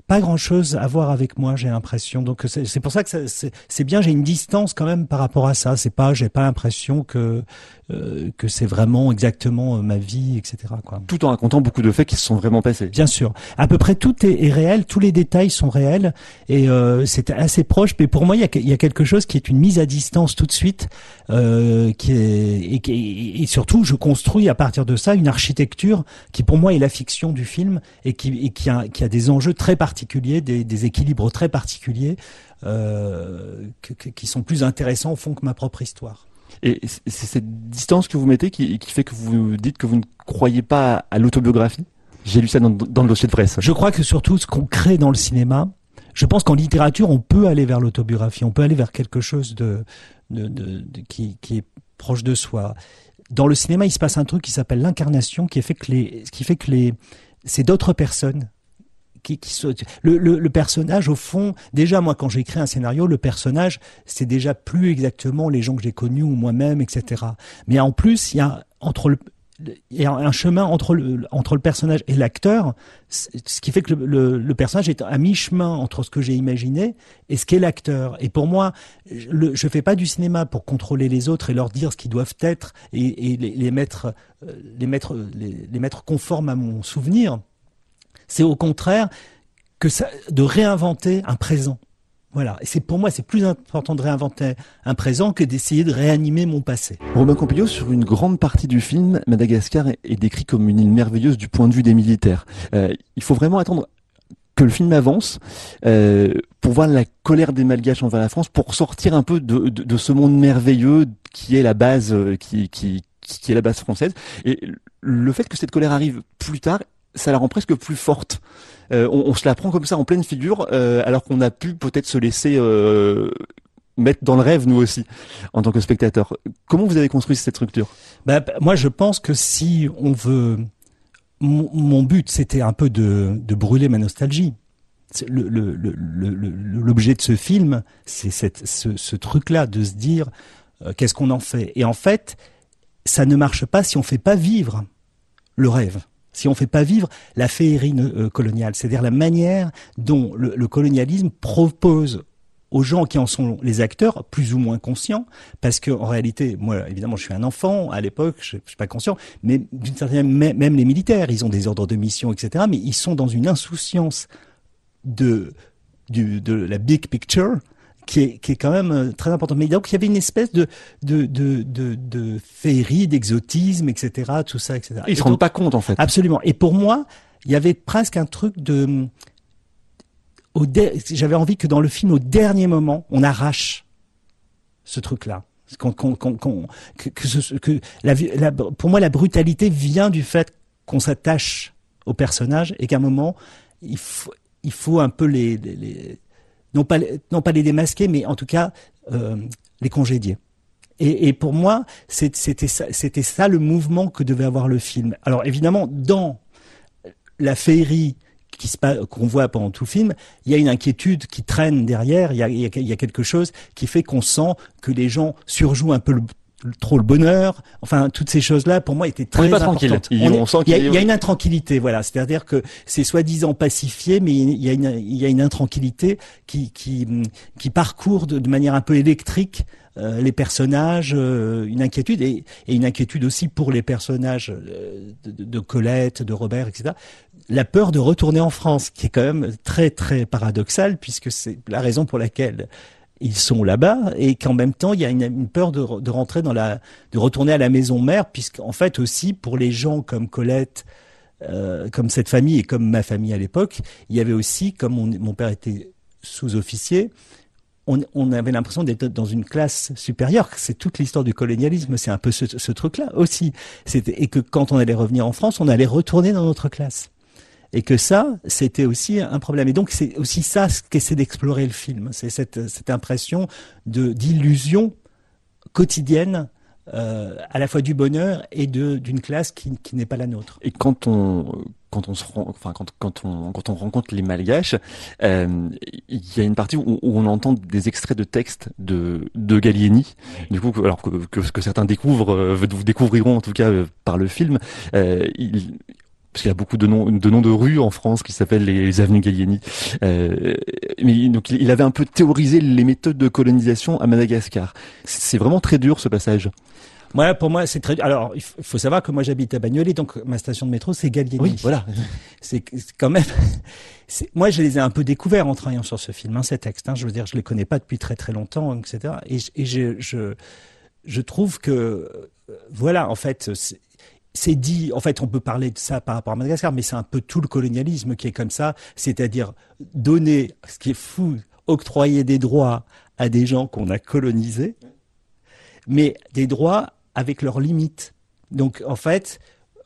pas grand chose à voir avec moi, j'ai l'impression. Donc c'est pour ça que c'est bien, j'ai une distance quand même par rapport à ça. C'est pas, j'ai pas l'impression que euh, que c'est vraiment exactement euh, ma vie, etc. Quoi. Tout en racontant beaucoup de faits qui se sont vraiment passés. Bien sûr. À peu près tout est, est réel, tous les détails sont réels et euh, c'est assez proche. Mais pour moi, il y, a, il y a quelque chose qui est une mise à distance tout de suite, euh, qui est et, qui- et surtout, je construis à partir de ça une architecture qui, pour moi, est la fiction du film et qui, et qui, a, qui a des enjeux très particuliers, des, des équilibres très particuliers. Euh, que- que- qui sont plus intéressants au fond que ma propre histoire. Et c'est cette distance que vous mettez qui, qui fait que vous dites que vous ne croyez pas à l'autobiographie? J'ai lu ça dans, dans le dossier de presse. Je crois que surtout ce qu'on crée dans le cinéma, je pense qu'en littérature, on peut aller vers l'autobiographie, on peut aller vers quelque chose de, de, de- de- qui, qui est proche de soi. Dans le cinéma, il se passe un truc qui s'appelle l'incarnation, qui fait que les, qui fait que les, c'est d'autres personnes. Le, personnage, au fond, déjà moi quand j'écris un scénario, le personnage, c'est déjà plus exactement les gens que j'ai connus ou moi-même, etc. Mais en plus, il y a un chemin entre le, personnage et l'acteur, ce qui fait que le, personnage est à mi-chemin entre ce que j'ai imaginé et ce qu'est l'acteur. Et pour moi, je- je fais pas du cinéma pour contrôler les autres et leur dire ce qu'ils doivent être et, euh, les mettre conformes à mon souvenir. C'est au contraire que de réinventer un présent. Voilà. Et c'est pour moi, c'est plus important de réinventer un présent que d'essayer de réanimer mon passé. Romain Campillo, sur une grande partie du film, Madagascar est- décrit comme une île merveilleuse du point de vue des militaires. Euh, il faut vraiment attendre que le film avance euh, pour voir la colère des Malgaches envers la France, pour sortir un peu de, ce monde merveilleux euh, qui est la base française. Et le fait que cette colère arrive plus tard, ça la rend presque plus forte. Euh, on, se la prend comme ça en pleine figure, euh, alors qu'on a pu peut-être se laisser euh, mettre dans le rêve nous aussi en tant que spectateur. Comment vous avez construit cette structure? Bah, moi, je pense que si on veut, mon, but, c'était un peu de, brûler ma nostalgie. L'objet de ce film, c'est ce, ce truc-là de se dire qu'est-ce qu'on en fait? Et en fait, ça ne marche pas si on fait pas vivre le rêve. Si on fait pas vivre la féerie euh, coloniale, c'est-à-dire la manière dont le, colonialisme propose aux gens qui en sont les acteurs, plus ou moins conscients, parce que en réalité, moi, évidemment, je suis un enfant à l'époque, je, je suis pas conscient, mais d'une certaine même, même les militaires, ils ont des ordres de mission, etc., mais ils sont dans une insouciance de de la big picture qui est, qui est quand même euh, très important. Mais donc il y avait une espèce de de de de, de féerie, d'exotisme, etc. Tout ça, etc. Ils se rendent pas compte en fait. Absolument. Et pour moi, il y avait presque un truc de j'avais envie que dans le film, au dernier moment, on arrache ce truc-là. Qu'on, qu'on, qu'on, que, que, ce, que la, la, pour moi, la brutalité vient du fait qu'on s'attache au personnage et qu'à un moment, il faut, il faut un peu les, les, les non pas les démasquer, mais en tout cas euh, les congédier. Et, pour moi, c'était ça, le mouvement que devait avoir le film. Alors évidemment, dans la féerie qu'on voit pendant tout le film, il y a une inquiétude qui traîne derrière. Il y a, il y a quelque chose qui fait qu'on sent que les gens surjouent un peu le, trop le bonheur, enfin toutes ces choses-là pour moi étaient très on pas importantes. Il, on, sent il, y a, il y a une intranquillité, voilà. C'est-à-dire que c'est soi-disant pacifié, mais il y a une, il y a une intranquillité qui qui qui parcourt de, de manière un peu électrique euh, les personnages, euh, une inquiétude et, et, une inquiétude aussi pour les personnages euh, de, de, Colette, de Robert, etc. La peur de retourner en France, qui est quand même très très paradoxal puisque c'est la raison pour laquelle ils sont là-bas et qu'en même temps il y a une, peur de, rentrer dans la de retourner à la maison mère puisqu'en fait aussi pour les gens comme Colette euh, comme cette famille et comme ma famille à l'époque il y avait aussi comme mon, père était sous-officier on, avait l'impression d'être dans une classe supérieure. C'est toute l'histoire du colonialisme, c'est un peu ce truc-là aussi. Et que quand on allait revenir en France, on allait retourner dans notre classe et que ça, c'était aussi un problème. Et donc c'est aussi ça ce qu'essaie d'explorer le film, c'est cette, cette impression de d'illusion quotidienne euh, à la fois du bonheur et de d'une classe qui, qui n'est pas la nôtre. Et quand on quand on se rend, enfin quand quand on quand on rencontre les Malgaches, euh, il y a une partie où, on entend des extraits de textes de de Gallieni. Du coup, alors que, que, que certains découvrent, euh, découvriront en tout cas euh, par le film, il, parce qu'il y a beaucoup de noms de noms de rues en France qui s'appellent les, avenues Gallieni. Euh, mais donc il avait un peu théorisé les méthodes de colonisation à Madagascar. C'est vraiment très dur ce passage. Moi, pour moi, c'est très. Alors, il faut savoir que moi, j'habite à Bagnolet, donc ma station de métro, c'est Gallieni. Oui, voilà. C'est quand même. Moi, je les ai un peu découverts en travaillant sur ce film, hein, ces textes. Hein. Je veux dire, je les connais pas depuis très très longtemps, etc. Et, et je, je, je trouve que, euh, voilà, en fait, c'est dit, en fait, on peut parler de ça par rapport à Madagascar, mais c'est un peu tout le colonialisme qui est comme ça, c'est-à-dire donner, ce qui est fou, octroyer des droits à des gens qu'on a colonisés, mais des droits avec leurs limites. Donc, en fait,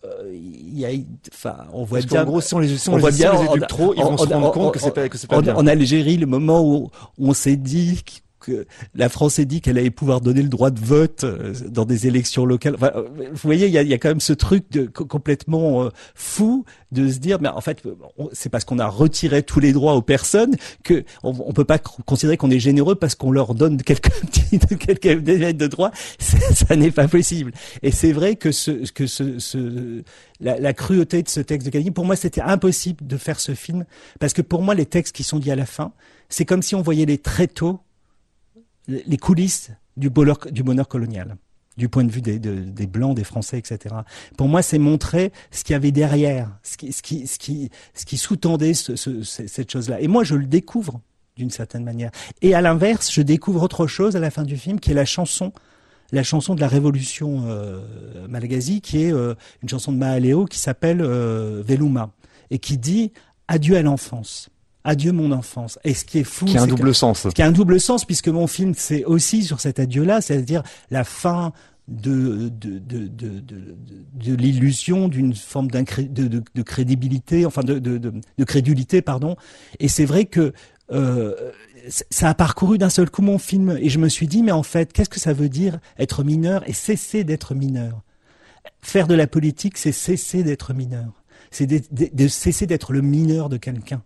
euh, il y a, enfin, on voit bien. En gros, si on les, on, voit bien, les trop, ils vont se rendre compte que c'est pas, que c'est pas bien. En Algérie, le moment où on s'est dit que la France ait dit qu'elle allait pouvoir donner le droit de vote euh, dans des élections locales. Enfin, euh, vous voyez, il y a, y a, quand même ce truc de, complètement euh, fou de se dire, mais en fait, c'est parce qu'on a retiré tous les droits aux personnes que on, on peut pas considérer qu'on est généreux parce qu'on leur donne quelques petits, quelques de droits. Ça n'est pas possible. Et c'est vrai que ce, ce, ce la, la, cruauté de ce texte de Gallieni, pour moi, c'était impossible de faire ce film parce que pour moi, les textes qui sont dits à la fin, c'est comme si on voyait les tôt les coulisses du bonheur, du bonheur colonial du point de vue des, blancs, des français, etc. Pour moi, c'est montrer ce qu'il y avait derrière, ce qui, sous-tendait ce, ce, cette chose-là. Et moi, je le découvre d'une certaine manière. Et à l'inverse, je découvre autre chose à la fin du film, qui est la chanson, la chanson de la Révolution euh, qui est euh, une chanson de Mahaléo qui s'appelle euh, Veluma et qui dit adieu à l'enfance. Adieu mon enfance. Et ce qui est fou, qui a un double sens. Qui a un double sens puisque mon film c'est aussi sur cet adieu-là, c'est-à-dire la fin de de de de, de, de l'illusion d'une forme de, de, de, crédibilité, enfin de, de, de, crédulité, pardon. Et c'est vrai que euh, ça a parcouru d'un seul coup mon film et je me suis dit mais en fait qu'est-ce que ça veut dire être mineur et cesser d'être mineur? Faire de la politique, c'est cesser d'être mineur, c'est de cesser d'être le mineur de quelqu'un.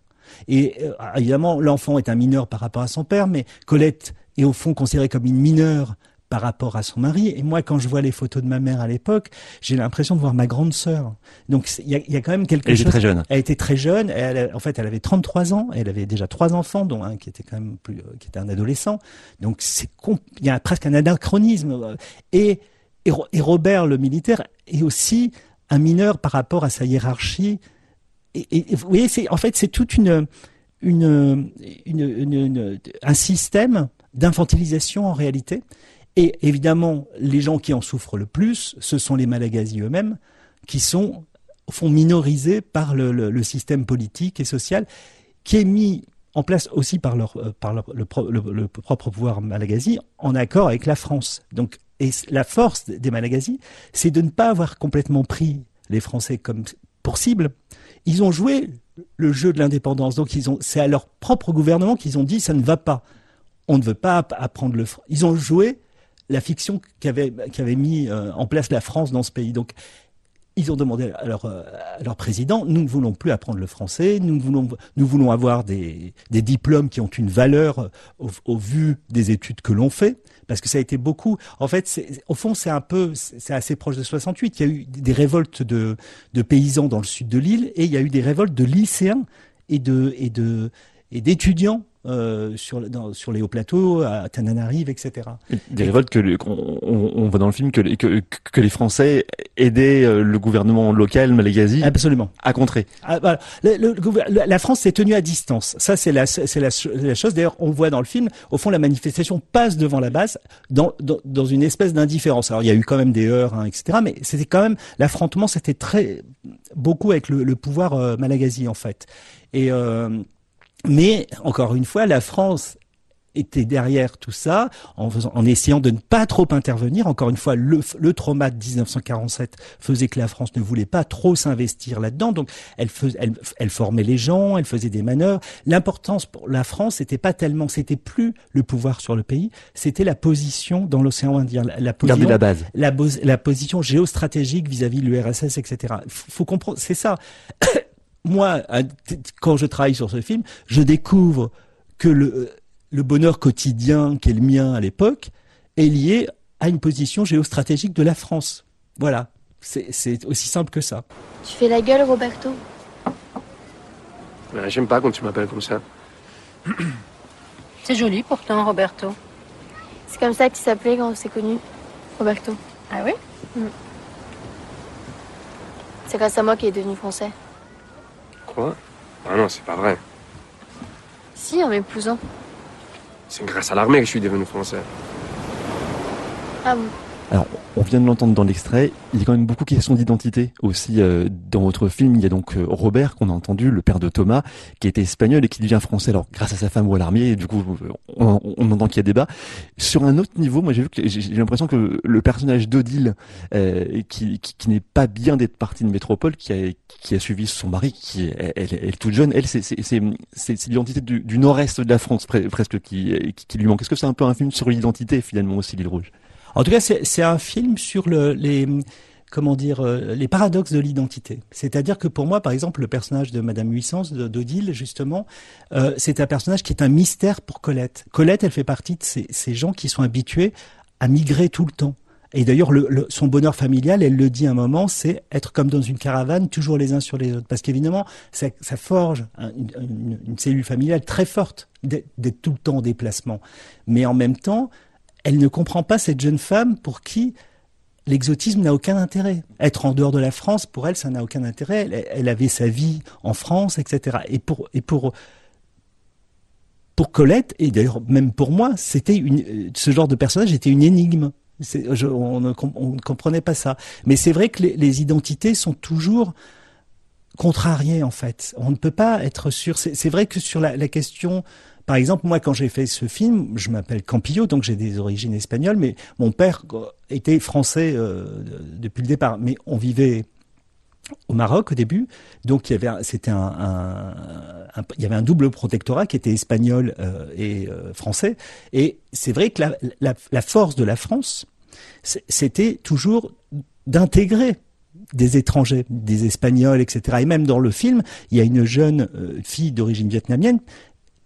Et euh, évidemment, l'enfant est un mineur par rapport à son père, mais Colette est au fond considérée comme une mineure par rapport à son mari. Et moi, quand je vois les photos de ma mère à l'époque, j'ai l'impression de voir ma grande sœur. Donc, il y a, y a, quand même quelque elle chose. Elle était très jeune. Elle était très jeune. Elle, en fait, elle avait 33 ans. Elle avait déjà trois enfants, dont un qui était quand même plus, euh, qui était un adolescent. Donc, c'est il y a presque un anachronisme. Et, et, et Robert, le militaire, est aussi un mineur par rapport à sa hiérarchie et, vous voyez, en fait c'est toute une, un système d'infantilisation en réalité. Et évidemment, les gens qui en souffrent le plus, ce sont les Malagasy eux-mêmes, qui sont au fond minorisés par le, système politique et social, qui est mis en place aussi par euh, le, propre pouvoir Malagasy, en accord avec la France. Donc, et la force des Malagasy, c'est de ne pas avoir complètement pris les Français comme pour cible. Ils ont joué le jeu de l'indépendance. Donc, ils ont, c'est à leur propre gouvernement qu'ils ont dit ça ne va pas. On ne veut pas apprendre le. Ils ont joué la fiction qu'avait qu'avait mis euh, en place la France dans ce pays. Donc ils ont demandé à leur, euh, à président, nous ne voulons plus apprendre le français, nous voulons, avoir des, diplômes qui ont une valeur euh, au, vu des études que l'on fait, parce que ça a été beaucoup. En fait, au fond, c'est un peu, c'est assez proche de 68. Il y a eu des révoltes de, paysans dans le sud de l'île, et il y a eu des révoltes de lycéens et et d'étudiants euh, sur, dans, sur les hauts plateaux, à Tananarive, etc. Des révoltes que on, on, voit dans le film que, que, que les Français aidaient euh, le gouvernement local Malagasy Absolument. à contrer. Ah, voilà. le, le, la France s'est tenue à distance. Ça, c'est la, c'est la, la, chose. D'ailleurs, on voit dans le film, au fond, la manifestation passe devant la base dans, dans, dans une espèce d'indifférence. Alors, il y a eu quand même des heurts, hein, etc. Mais c'était quand même l'affrontement, c'était très beaucoup avec le, le pouvoir euh, Malagasy en fait. Et euh, mais encore une fois, la France était derrière tout ça, en, faisant, en essayant de ne pas trop intervenir. Encore une fois, le, le, trauma de 1947 faisait que la France ne voulait pas trop s'investir là-dedans. Donc, elle, elle, elle, formait les gens, elle faisait des manœuvres. L'importance pour la France, c'était pas tellement, c'était plus le pouvoir sur le pays, c'était la position dans l'océan Indien, la, position, la base, la, la position géostratégique vis-à-vis de l'URSS, etc. Faut comprendre, c'est ça moi, quand je travaille sur ce film, je découvre que le, le bonheur quotidien qui est le mien à l'époque est lié à une position géostratégique de la France. Voilà, c'est aussi simple que ça. Tu fais la gueule, Roberto? J'aime pas quand tu m'appelles comme ça. C'est joli pourtant, Roberto. C'est comme ça que tu s'appelais quand on s'est connus, Roberto? Ah oui? Mm. C'est grâce à moi qu'il est devenu français. Ah non, c'est pas vrai. Si, en m'épousant. C'est grâce à l'armée que je suis devenu français. Ah bon alors, on vient de l'entendre dans l'extrait. Il y a quand même beaucoup de questions d'identité aussi euh, dans votre film. Il y a donc euh, Robert qu'on a entendu, le père de Thomas, qui était espagnol et qui devient français. Alors, grâce à sa femme ou à l'armée, du coup, on, on entend qu'il y a débat. Sur un autre niveau, moi, j'ai vu que j'ai l'impression que le personnage d'Odile, euh, qui, qui, qui n'est pas bien d'être partie de métropole, qui a, qui a suivi son mari, qui elle, elle, toute jeune, elle, c'est l'identité du, du nord-est de la France presque qui, qui, lui manque. Est-ce que c'est un peu un film sur l'identité finalement aussi, l'île rouge? En tout cas, c'est un film sur le, les comment dire euh, les paradoxes de l'identité. C'est-à-dire que pour moi, par exemple, le personnage de Madame Huissance d'Odile, justement, euh, c'est un personnage qui est un mystère pour Colette. Colette, elle fait partie de ces, gens qui sont habitués à migrer tout le temps. Et d'ailleurs, le, son bonheur familial, elle le dit un moment, c'est être comme dans une caravane, toujours les uns sur les autres. Parce qu'évidemment, ça, forge une, une, cellule familiale très forte d'être tout le temps en déplacement. Mais en même temps, elle ne comprend pas cette jeune femme pour qui l'exotisme n'a aucun intérêt. Être en dehors de la France, pour elle, ça n'a aucun intérêt. Elle, avait sa vie en France, etc. Et pour, et pour, pour Colette, et d'ailleurs même pour moi, c'était une, ce genre de personnage était une énigme. On, ne, comprenait pas ça. Mais c'est vrai que les, identités sont toujours contrariées en fait. On ne peut pas être sûr. C'est vrai que sur la question par exemple, moi, quand j'ai fait ce film, je m'appelle Campillo, donc j'ai des origines espagnoles, mais mon père était français euh, depuis le départ. Mais on vivait au Maroc au début, donc il y avait c'était un, double protectorat qui était espagnol euh, et euh, français. Et c'est vrai que la force de la France, c'était toujours d'intégrer des étrangers, des Espagnols, etc. Et même dans le film, il y a une jeune fille d'origine vietnamienne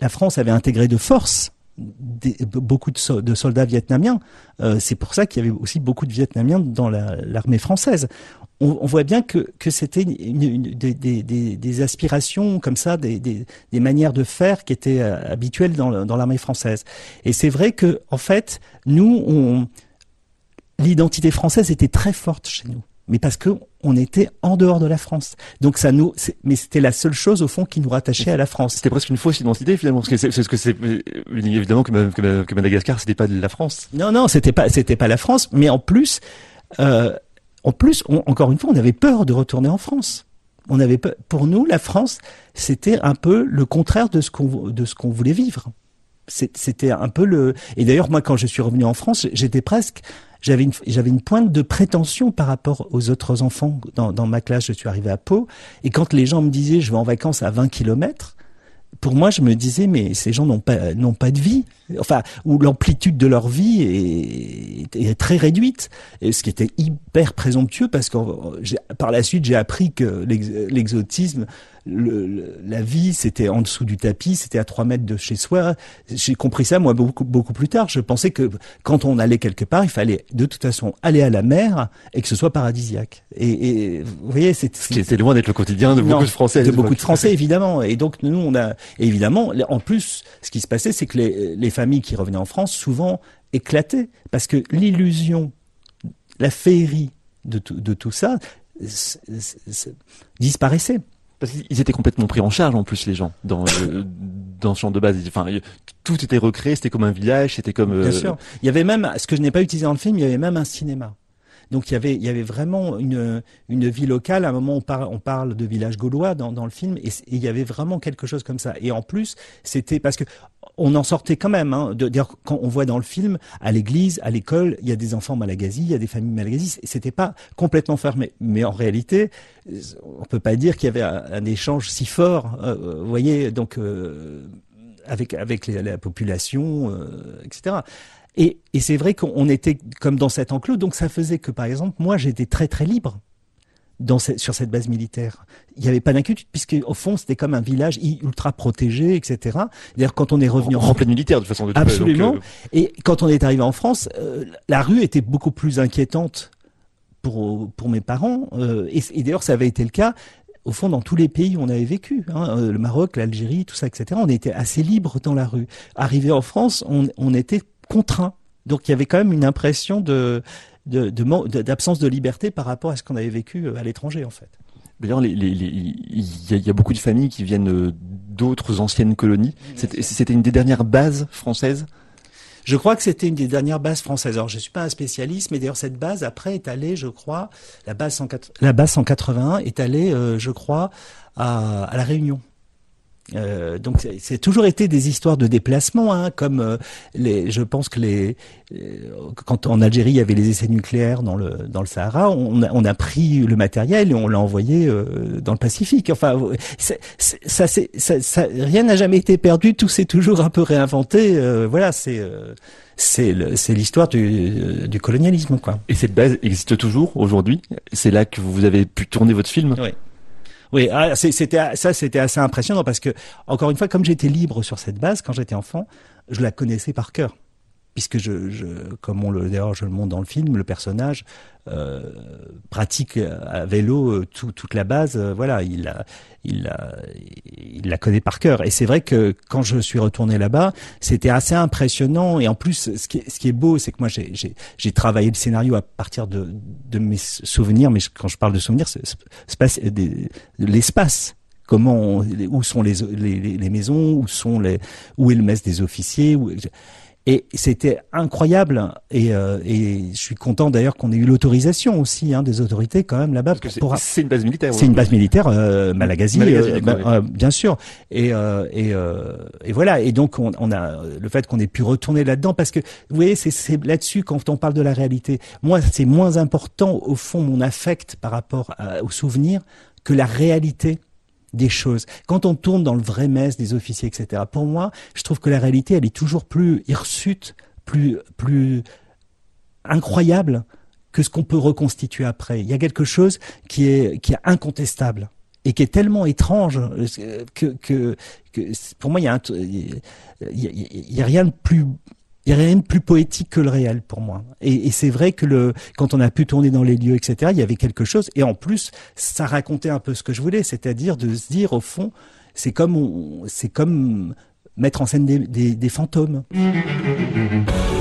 la France avait intégré de force beaucoup de, soldats vietnamiens. Euh, c'est pour ça qu'il y avait aussi beaucoup de Vietnamiens dans l'armée française. On, voit bien que, c'était des, aspirations comme ça, des, manières de faire qui étaient euh, habituelles dans, dans l'armée française. Et c'est vrai que, en fait, nous, l'identité française était très forte chez nous mais parce que on était en dehors de la France. Donc ça nous, mais c'était la seule chose au fond qui nous rattachait à la France. C'était presque une fausse identité finalement, parce que c'est ce que c'est évidemment que, que, que Madagascar, c'était pas de la France. Non, non, c'était pas, c'était pas la France, mais en plus, euh, en plus, encore une fois, on avait peur de retourner en France. On avait peur. Pour nous, la France, c'était un peu le contraire de ce qu'on de ce qu'on voulait vivre. C'était un peu le. Et d'ailleurs, moi, quand je suis revenu en France, j'étais presque j'avais une, j'avais une pointe de prétention par rapport aux autres enfants. Dans, dans ma classe, je suis arrivé à Pau, et quand les gens me disaient je vais en vacances à 20 kilomètres, pour moi, je me disais, mais ces gens n'ont pas, n'ont pas de vie. Enfin, où l'amplitude de leur vie est, est, très réduite. Et ce qui était hyper présomptueux parce que par la suite, j'ai appris que l'exotisme le, la vie, c'était en dessous du tapis, c'était à trois mètres de chez soi. J'ai compris ça, moi, beaucoup, beaucoup plus tard. Je pensais que quand on allait quelque part, il fallait de toute façon aller à la mer et que ce soit paradisiaque. Et, et vous voyez, c'est... C'était loin d'être le quotidien de beaucoup de Français. De beaucoup de Français, évidemment. Et donc, nous, on a... évidemment, en plus, ce qui se passait, c'est que les, les familles qui revenaient en France, souvent, éclataient. Parce que l'illusion, la féerie de tout, de tout ça disparaissait. Parce qu'ils étaient complètement pris en charge en plus les gens dans euh, dans ce champ de base. Enfin, tout était recréé, c'était comme un village, c'était comme. Bien euh, sûr. Il y avait même ce que je n'ai pas utilisé dans le film, il y avait même un cinéma. Donc il y avait, il y avait vraiment une, une vie locale. À un moment, on, parle, on parle de village gaulois dans, dans le film, et, il y avait vraiment quelque chose comme ça. Et en plus, c'était parce que on en sortait quand même. Hein, quand on voit dans le film, à l'église, à l'école, il y a des enfants malagasis, il y a des familles malagasis. C'était pas complètement fermé, mais en réalité, on peut pas dire qu'il y avait un, échange si fort. Euh, vous voyez, donc. Euh, avec avec la population, euh, etc. Et, et c'est vrai qu'on était comme dans cet enclos, donc ça faisait que, par exemple, moi, j'étais très très libre. Dans sur cette base militaire. Il n'y avait pas d'inquiétude puisque au fond c'était comme un village ultra protégé, etc. D'ailleurs quand on est revenu en, en pleine militaire de façon de absolument. Donc, euh... Et quand on est arrivé en France, euh, la rue était beaucoup plus inquiétante pour pour mes parents. Euh, et, et d'ailleurs ça avait été le cas au fond, dans tous les pays où on avait vécu, hein, le Maroc, l'Algérie, tout ça, etc., on était assez libre dans la rue. Arrivé en France, on, on était contraint. Donc il y avait quand même une impression de d'absence de, de, liberté par rapport à ce qu'on avait vécu euh, à l'étranger en fait. D'ailleurs, il y, y, a beaucoup de familles qui viennent euh, d'autres anciennes colonies. C'était une des dernières bases françaises? Je crois que c'était une des dernières bases françaises. Alors, je suis pas un spécialiste, mais d'ailleurs, cette base, après, est allée, je crois, la base, 180, la base 181 est allée, euh, je crois, à, à La Réunion. Euh, donc c'est toujours été des histoires de déplacement, hein, comme euh, les, je pense que les, euh, quand en Algérie il y avait les essais nucléaires dans le dans le Sahara, on a, on a pris le matériel et on l'a envoyé euh, dans le Pacifique. Enfin, ça, c'est ça, ça, rien n'a jamais été perdu, tout s'est toujours un peu réinventé. voilà, c'est c'est l'histoire du, du colonialisme, quoi. Et cette base existe toujours aujourd'hui? C'est là que vous avez pu tourner votre film? Oui. Oui, ah, c'était ça, c'était assez impressionnant parce que encore une fois, comme j'étais libre sur cette base quand j'étais enfant, je la connaissais par cœur puisque je, comme on le d'ailleurs je le montre dans le film, le personnage euh, pratique à vélo euh, tout, toute la base. Euh, voilà, il la, connaît par cœur. Et c'est vrai que quand je suis retourné là-bas, c'était assez impressionnant. Et en plus, ce qui est, beau, c'est que moi j'ai, travaillé le scénario à partir de, mes souvenirs. Mais quand je parle de souvenirs, l'espace comment où sont les, maisons où sont où est le mess des officiers et c'était incroyable. Et, euh, et, je suis content d'ailleurs qu'on ait eu l'autorisation aussi hein, des autorités quand même là-bas. C'est une base militaire. C'est une base militaire, euh, Malagasy, euh, bah, euh, bien sûr. Et, et, et, voilà. Et donc on, on a le fait qu'on ait pu retourner là-dedans parce que vous voyez, c'est là-dessus quand on parle de la réalité. Moi, c'est moins important au fond mon affect par rapport au souvenir que la réalité des choses. Quand on tourne dans le vrai mess des officiers, etc., pour moi, je trouve que la réalité, elle est toujours plus hirsute, plus, plus incroyable que ce qu'on peut reconstituer après. Il y a quelque chose qui est, qui est incontestable et qui est tellement étrange euh, que, que, que pour moi, il y il y a, il y a rien de plus il a rien de plus poétique que le réel pour moi. Et, et c'est vrai que le, quand on a pu tourner dans les lieux, etc., il y avait quelque chose. Et en plus, ça racontait un peu ce que je voulais, c'est-à-dire de se dire au fond, c'est comme, c'est comme mettre en scène des, fantômes.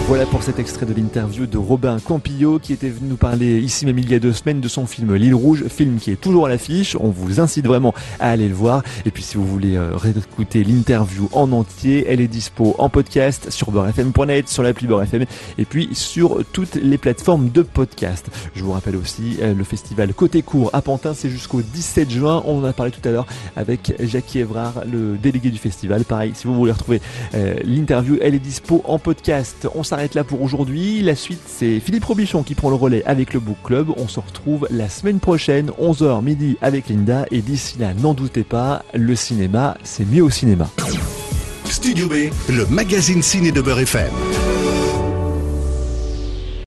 Voilà pour cet extrait de l'interview de Robin Campillo qui était venu nous parler ici même il y a deux semaines de son film L'île rouge, film qui est toujours à l'affiche. On vous incite vraiment à aller le voir. Et puis si vous voulez euh, réécouter l'interview en entier, elle est dispo en podcast sur beurrefm.net, sur l'appli Beurrefm et puis sur toutes les plateformes de podcast. Je vous rappelle aussi euh, le festival Côté Court à Pantin, c'est jusqu'au 17 juin. On en a parlé tout à l'heure avec Jackie Evrard, le délégué du festival. Pareil, si vous voulez retrouver euh, l'interview, elle est dispo en podcast. On s'arrête là pour aujourd'hui. La suite, c'est Philippe Robichon qui prend le relais avec le Book Club. On se retrouve la semaine prochaine, 11h midi avec Linda. Et d'ici là, n'en doutez pas, le cinéma, c'est mieux au cinéma. Studio B, le magazine ciné de Beurre FM.